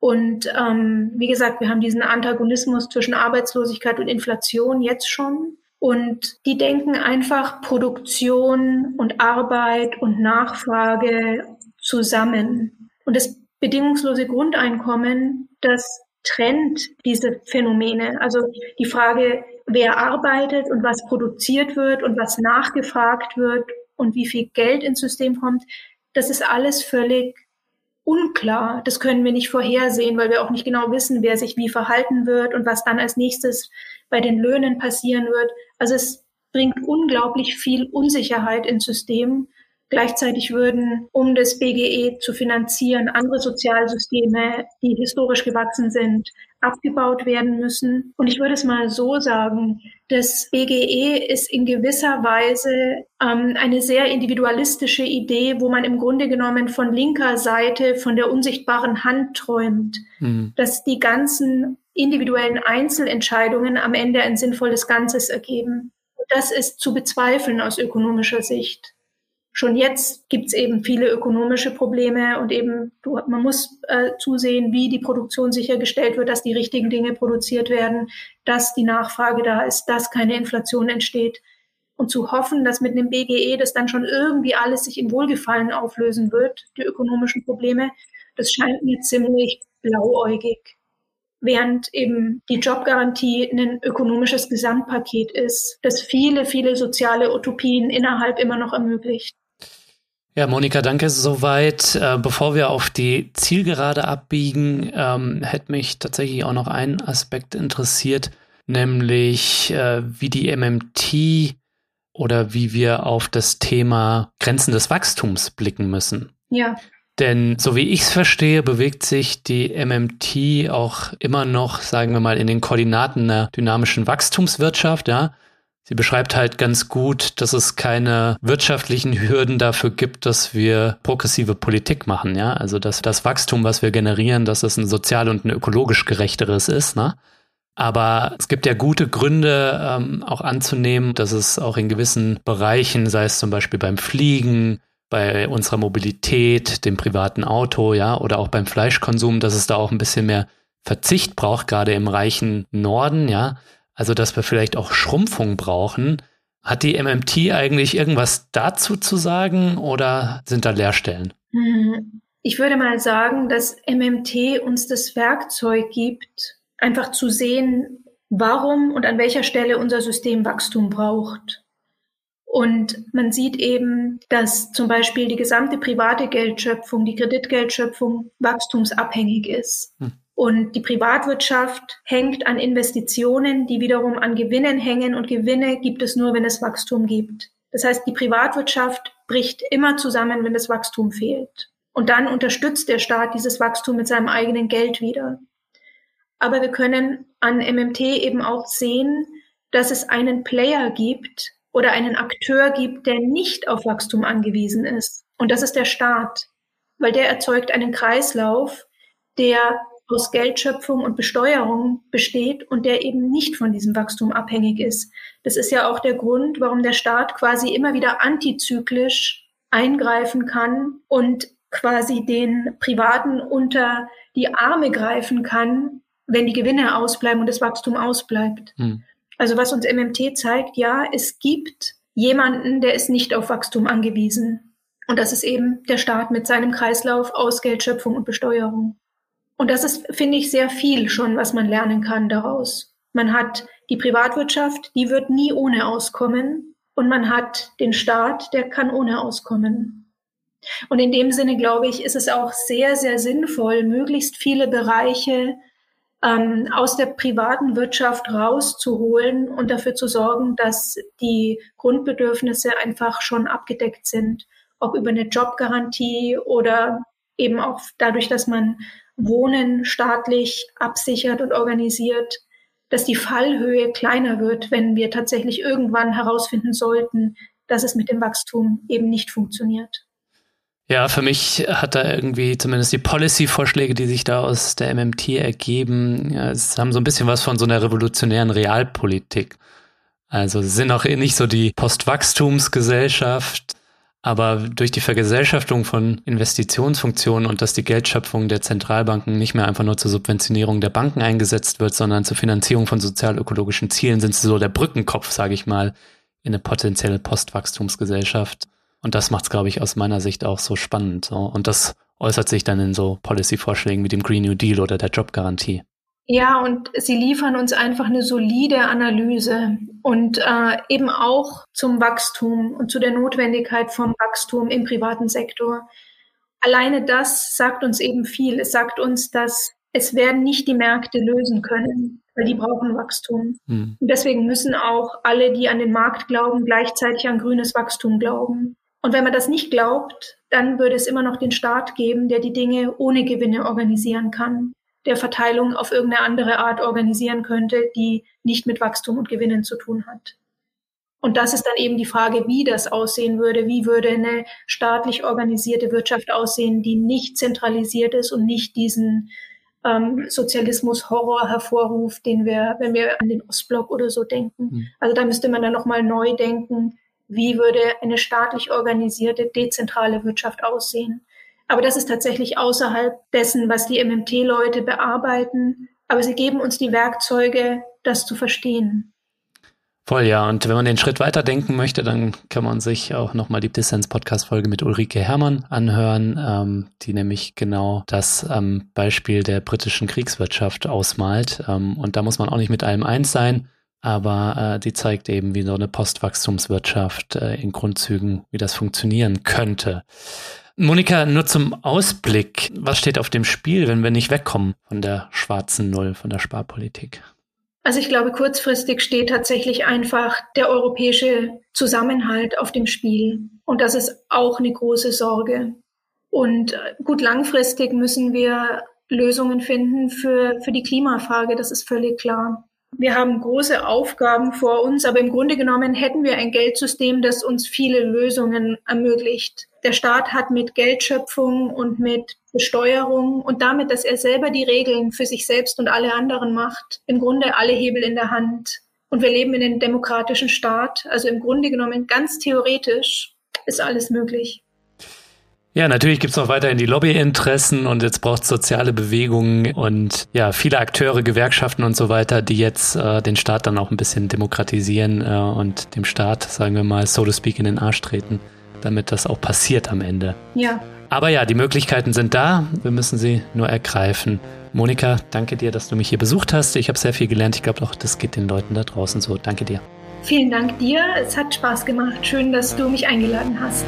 Und ähm, wie gesagt, wir haben diesen Antagonismus zwischen Arbeitslosigkeit und Inflation jetzt schon. Und die denken einfach Produktion und Arbeit und Nachfrage zusammen. Und das bedingungslose Grundeinkommen, das trennt diese Phänomene. Also die Frage, wer arbeitet und was produziert wird und was nachgefragt wird und wie viel Geld ins System kommt, das ist alles völlig unklar. Das können wir nicht vorhersehen, weil wir auch nicht genau wissen, wer sich wie verhalten wird und was dann als nächstes bei den Löhnen passieren wird. Also es bringt unglaublich viel Unsicherheit ins System. Gleichzeitig würden, um das BGE zu finanzieren, andere Sozialsysteme, die historisch gewachsen sind, abgebaut werden müssen. Und ich würde es mal so sagen, das BGE ist in gewisser Weise ähm, eine sehr individualistische Idee, wo man im Grunde genommen von linker Seite von der unsichtbaren Hand träumt, mhm. dass die ganzen individuellen Einzelentscheidungen am Ende ein sinnvolles Ganzes ergeben. Das ist zu bezweifeln aus ökonomischer Sicht schon jetzt gibt es eben viele ökonomische Probleme und eben man muss äh, zusehen, wie die Produktion sichergestellt wird, dass die richtigen Dinge produziert werden, dass die Nachfrage da ist, dass keine Inflation entsteht. Und zu hoffen, dass mit einem BGE das dann schon irgendwie alles sich in Wohlgefallen auflösen wird, die ökonomischen Probleme, das scheint mir ziemlich blauäugig. Während eben die Jobgarantie ein ökonomisches Gesamtpaket ist, das viele, viele soziale Utopien innerhalb immer noch ermöglicht. Ja, Monika, danke soweit. Äh, bevor wir auf die Zielgerade abbiegen, ähm, hätte mich tatsächlich auch noch ein Aspekt interessiert, nämlich äh, wie die MMT oder wie wir auf das Thema Grenzen des Wachstums blicken müssen. Ja. Denn so wie ich es verstehe, bewegt sich die MMT auch immer noch, sagen wir mal, in den Koordinaten einer dynamischen Wachstumswirtschaft, ja. Sie beschreibt halt ganz gut, dass es keine wirtschaftlichen Hürden dafür gibt, dass wir progressive Politik machen, ja. Also dass das Wachstum, was wir generieren, dass es ein sozial und ein ökologisch gerechteres ist, ne? Aber es gibt ja gute Gründe, ähm, auch anzunehmen, dass es auch in gewissen Bereichen, sei es zum Beispiel beim Fliegen, bei unserer Mobilität, dem privaten Auto, ja, oder auch beim Fleischkonsum, dass es da auch ein bisschen mehr Verzicht braucht, gerade im reichen Norden, ja. Also, dass wir vielleicht auch Schrumpfung brauchen. Hat die MMT eigentlich irgendwas dazu zu sagen oder sind da Leerstellen? Hm, ich würde mal sagen, dass MMT uns das Werkzeug gibt, einfach zu sehen, warum und an welcher Stelle unser System Wachstum braucht. Und man sieht eben, dass zum Beispiel die gesamte private Geldschöpfung, die Kreditgeldschöpfung wachstumsabhängig ist. Hm. Und die Privatwirtschaft hängt an Investitionen, die wiederum an Gewinnen hängen. Und Gewinne gibt es nur, wenn es Wachstum gibt. Das heißt, die Privatwirtschaft bricht immer zusammen, wenn das Wachstum fehlt. Und dann unterstützt der Staat dieses Wachstum mit seinem eigenen Geld wieder. Aber wir können an MMT eben auch sehen, dass es einen Player gibt oder einen Akteur gibt, der nicht auf Wachstum angewiesen ist. Und das ist der Staat, weil der erzeugt einen Kreislauf, der aus Geldschöpfung und Besteuerung besteht und der eben nicht von diesem Wachstum abhängig ist. Das ist ja auch der Grund, warum der Staat quasi immer wieder antizyklisch eingreifen kann und quasi den Privaten unter die Arme greifen kann, wenn die Gewinne ausbleiben und das Wachstum ausbleibt. Hm. Also was uns MMT zeigt, ja, es gibt jemanden, der ist nicht auf Wachstum angewiesen. Und das ist eben der Staat mit seinem Kreislauf aus Geldschöpfung und Besteuerung. Und das ist, finde ich, sehr viel schon, was man lernen kann daraus. Man hat die Privatwirtschaft, die wird nie ohne auskommen. Und man hat den Staat, der kann ohne auskommen. Und in dem Sinne, glaube ich, ist es auch sehr, sehr sinnvoll, möglichst viele Bereiche ähm, aus der privaten Wirtschaft rauszuholen und dafür zu sorgen, dass die Grundbedürfnisse einfach schon abgedeckt sind. Ob über eine Jobgarantie oder eben auch dadurch, dass man Wohnen staatlich absichert und organisiert, dass die Fallhöhe kleiner wird, wenn wir tatsächlich irgendwann herausfinden sollten, dass es mit dem Wachstum eben nicht funktioniert. Ja, für mich hat da irgendwie zumindest die Policy-Vorschläge, die sich da aus der MMT ergeben, ja, es haben so ein bisschen was von so einer revolutionären Realpolitik. Also sind auch nicht so die Postwachstumsgesellschaft, aber durch die Vergesellschaftung von Investitionsfunktionen und dass die Geldschöpfung der Zentralbanken nicht mehr einfach nur zur Subventionierung der Banken eingesetzt wird, sondern zur Finanzierung von sozialökologischen Zielen, sind sie so der Brückenkopf, sage ich mal, in eine potenzielle Postwachstumsgesellschaft. Und das macht es, glaube ich, aus meiner Sicht auch so spannend. Und das äußert sich dann in so Policy-Vorschlägen wie dem Green New Deal oder der Jobgarantie. Ja, und sie liefern uns einfach eine solide Analyse und äh, eben auch zum Wachstum und zu der Notwendigkeit vom Wachstum im privaten Sektor. Alleine das sagt uns eben viel. Es sagt uns, dass es werden nicht die Märkte lösen können, weil die brauchen Wachstum. Mhm. Und deswegen müssen auch alle, die an den Markt glauben, gleichzeitig an grünes Wachstum glauben. Und wenn man das nicht glaubt, dann würde es immer noch den Staat geben, der die Dinge ohne Gewinne organisieren kann der Verteilung auf irgendeine andere Art organisieren könnte, die nicht mit Wachstum und Gewinnen zu tun hat. Und das ist dann eben die Frage, wie das aussehen würde. Wie würde eine staatlich organisierte Wirtschaft aussehen, die nicht zentralisiert ist und nicht diesen ähm, Sozialismus-Horror hervorruft, den wir, wenn wir an den Ostblock oder so denken. Mhm. Also da müsste man dann nochmal neu denken, wie würde eine staatlich organisierte, dezentrale Wirtschaft aussehen. Aber das ist tatsächlich außerhalb dessen, was die MMT-Leute bearbeiten. Aber sie geben uns die Werkzeuge, das zu verstehen. Voll, ja. Und wenn man den Schritt weiter denken möchte, dann kann man sich auch nochmal die Dissens-Podcast-Folge mit Ulrike Herrmann anhören, ähm, die nämlich genau das ähm, Beispiel der britischen Kriegswirtschaft ausmalt. Ähm, und da muss man auch nicht mit allem eins sein, aber äh, die zeigt eben, wie so eine Postwachstumswirtschaft äh, in Grundzügen, wie das funktionieren könnte. Monika, nur zum Ausblick. Was steht auf dem Spiel, wenn wir nicht wegkommen von der schwarzen Null, von der Sparpolitik? Also ich glaube, kurzfristig steht tatsächlich einfach der europäische Zusammenhalt auf dem Spiel. Und das ist auch eine große Sorge. Und äh, gut, langfristig müssen wir Lösungen finden für, für die Klimafrage. Das ist völlig klar. Wir haben große Aufgaben vor uns, aber im Grunde genommen hätten wir ein Geldsystem, das uns viele Lösungen ermöglicht. Der Staat hat mit Geldschöpfung und mit Besteuerung und damit, dass er selber die Regeln für sich selbst und alle anderen macht, im Grunde alle Hebel in der Hand. Und wir leben in einem demokratischen Staat. Also im Grunde genommen ganz theoretisch ist alles möglich. Ja, natürlich gibt's noch weiterhin die Lobbyinteressen und jetzt braucht soziale Bewegungen und ja, viele Akteure, Gewerkschaften und so weiter, die jetzt äh, den Staat dann auch ein bisschen demokratisieren äh, und dem Staat, sagen wir mal, so to speak, in den Arsch treten, damit das auch passiert am Ende. Ja. Aber ja, die Möglichkeiten sind da, wir müssen sie nur ergreifen. Monika, danke dir, dass du mich hier besucht hast. Ich habe sehr viel gelernt. Ich glaube auch, das geht den Leuten da draußen so. Danke dir. Vielen Dank dir. Es hat Spaß gemacht. Schön, dass du mich eingeladen hast.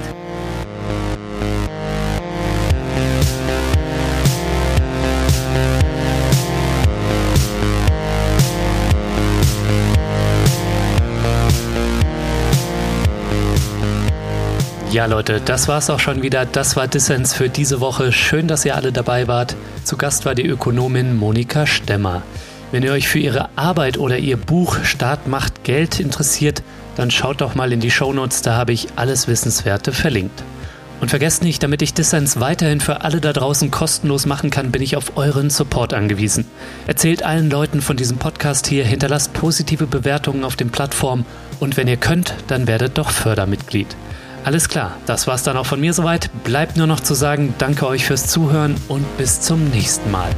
Ja, Leute, das war's auch schon wieder. Das war Dissens für diese Woche. Schön, dass ihr alle dabei wart. Zu Gast war die Ökonomin Monika Stemmer. Wenn ihr euch für ihre Arbeit oder ihr Buch Staat macht Geld interessiert, dann schaut doch mal in die Shownotes, da habe ich alles Wissenswerte verlinkt. Und vergesst nicht, damit ich Dissens weiterhin für alle da draußen kostenlos machen kann, bin ich auf euren Support angewiesen. Erzählt allen Leuten von diesem Podcast hier, hinterlasst positive Bewertungen auf den Plattformen und wenn ihr könnt, dann werdet doch Fördermitglied. Alles klar, das war's dann auch von mir soweit. Bleibt nur noch zu sagen, danke euch fürs Zuhören und bis zum nächsten Mal.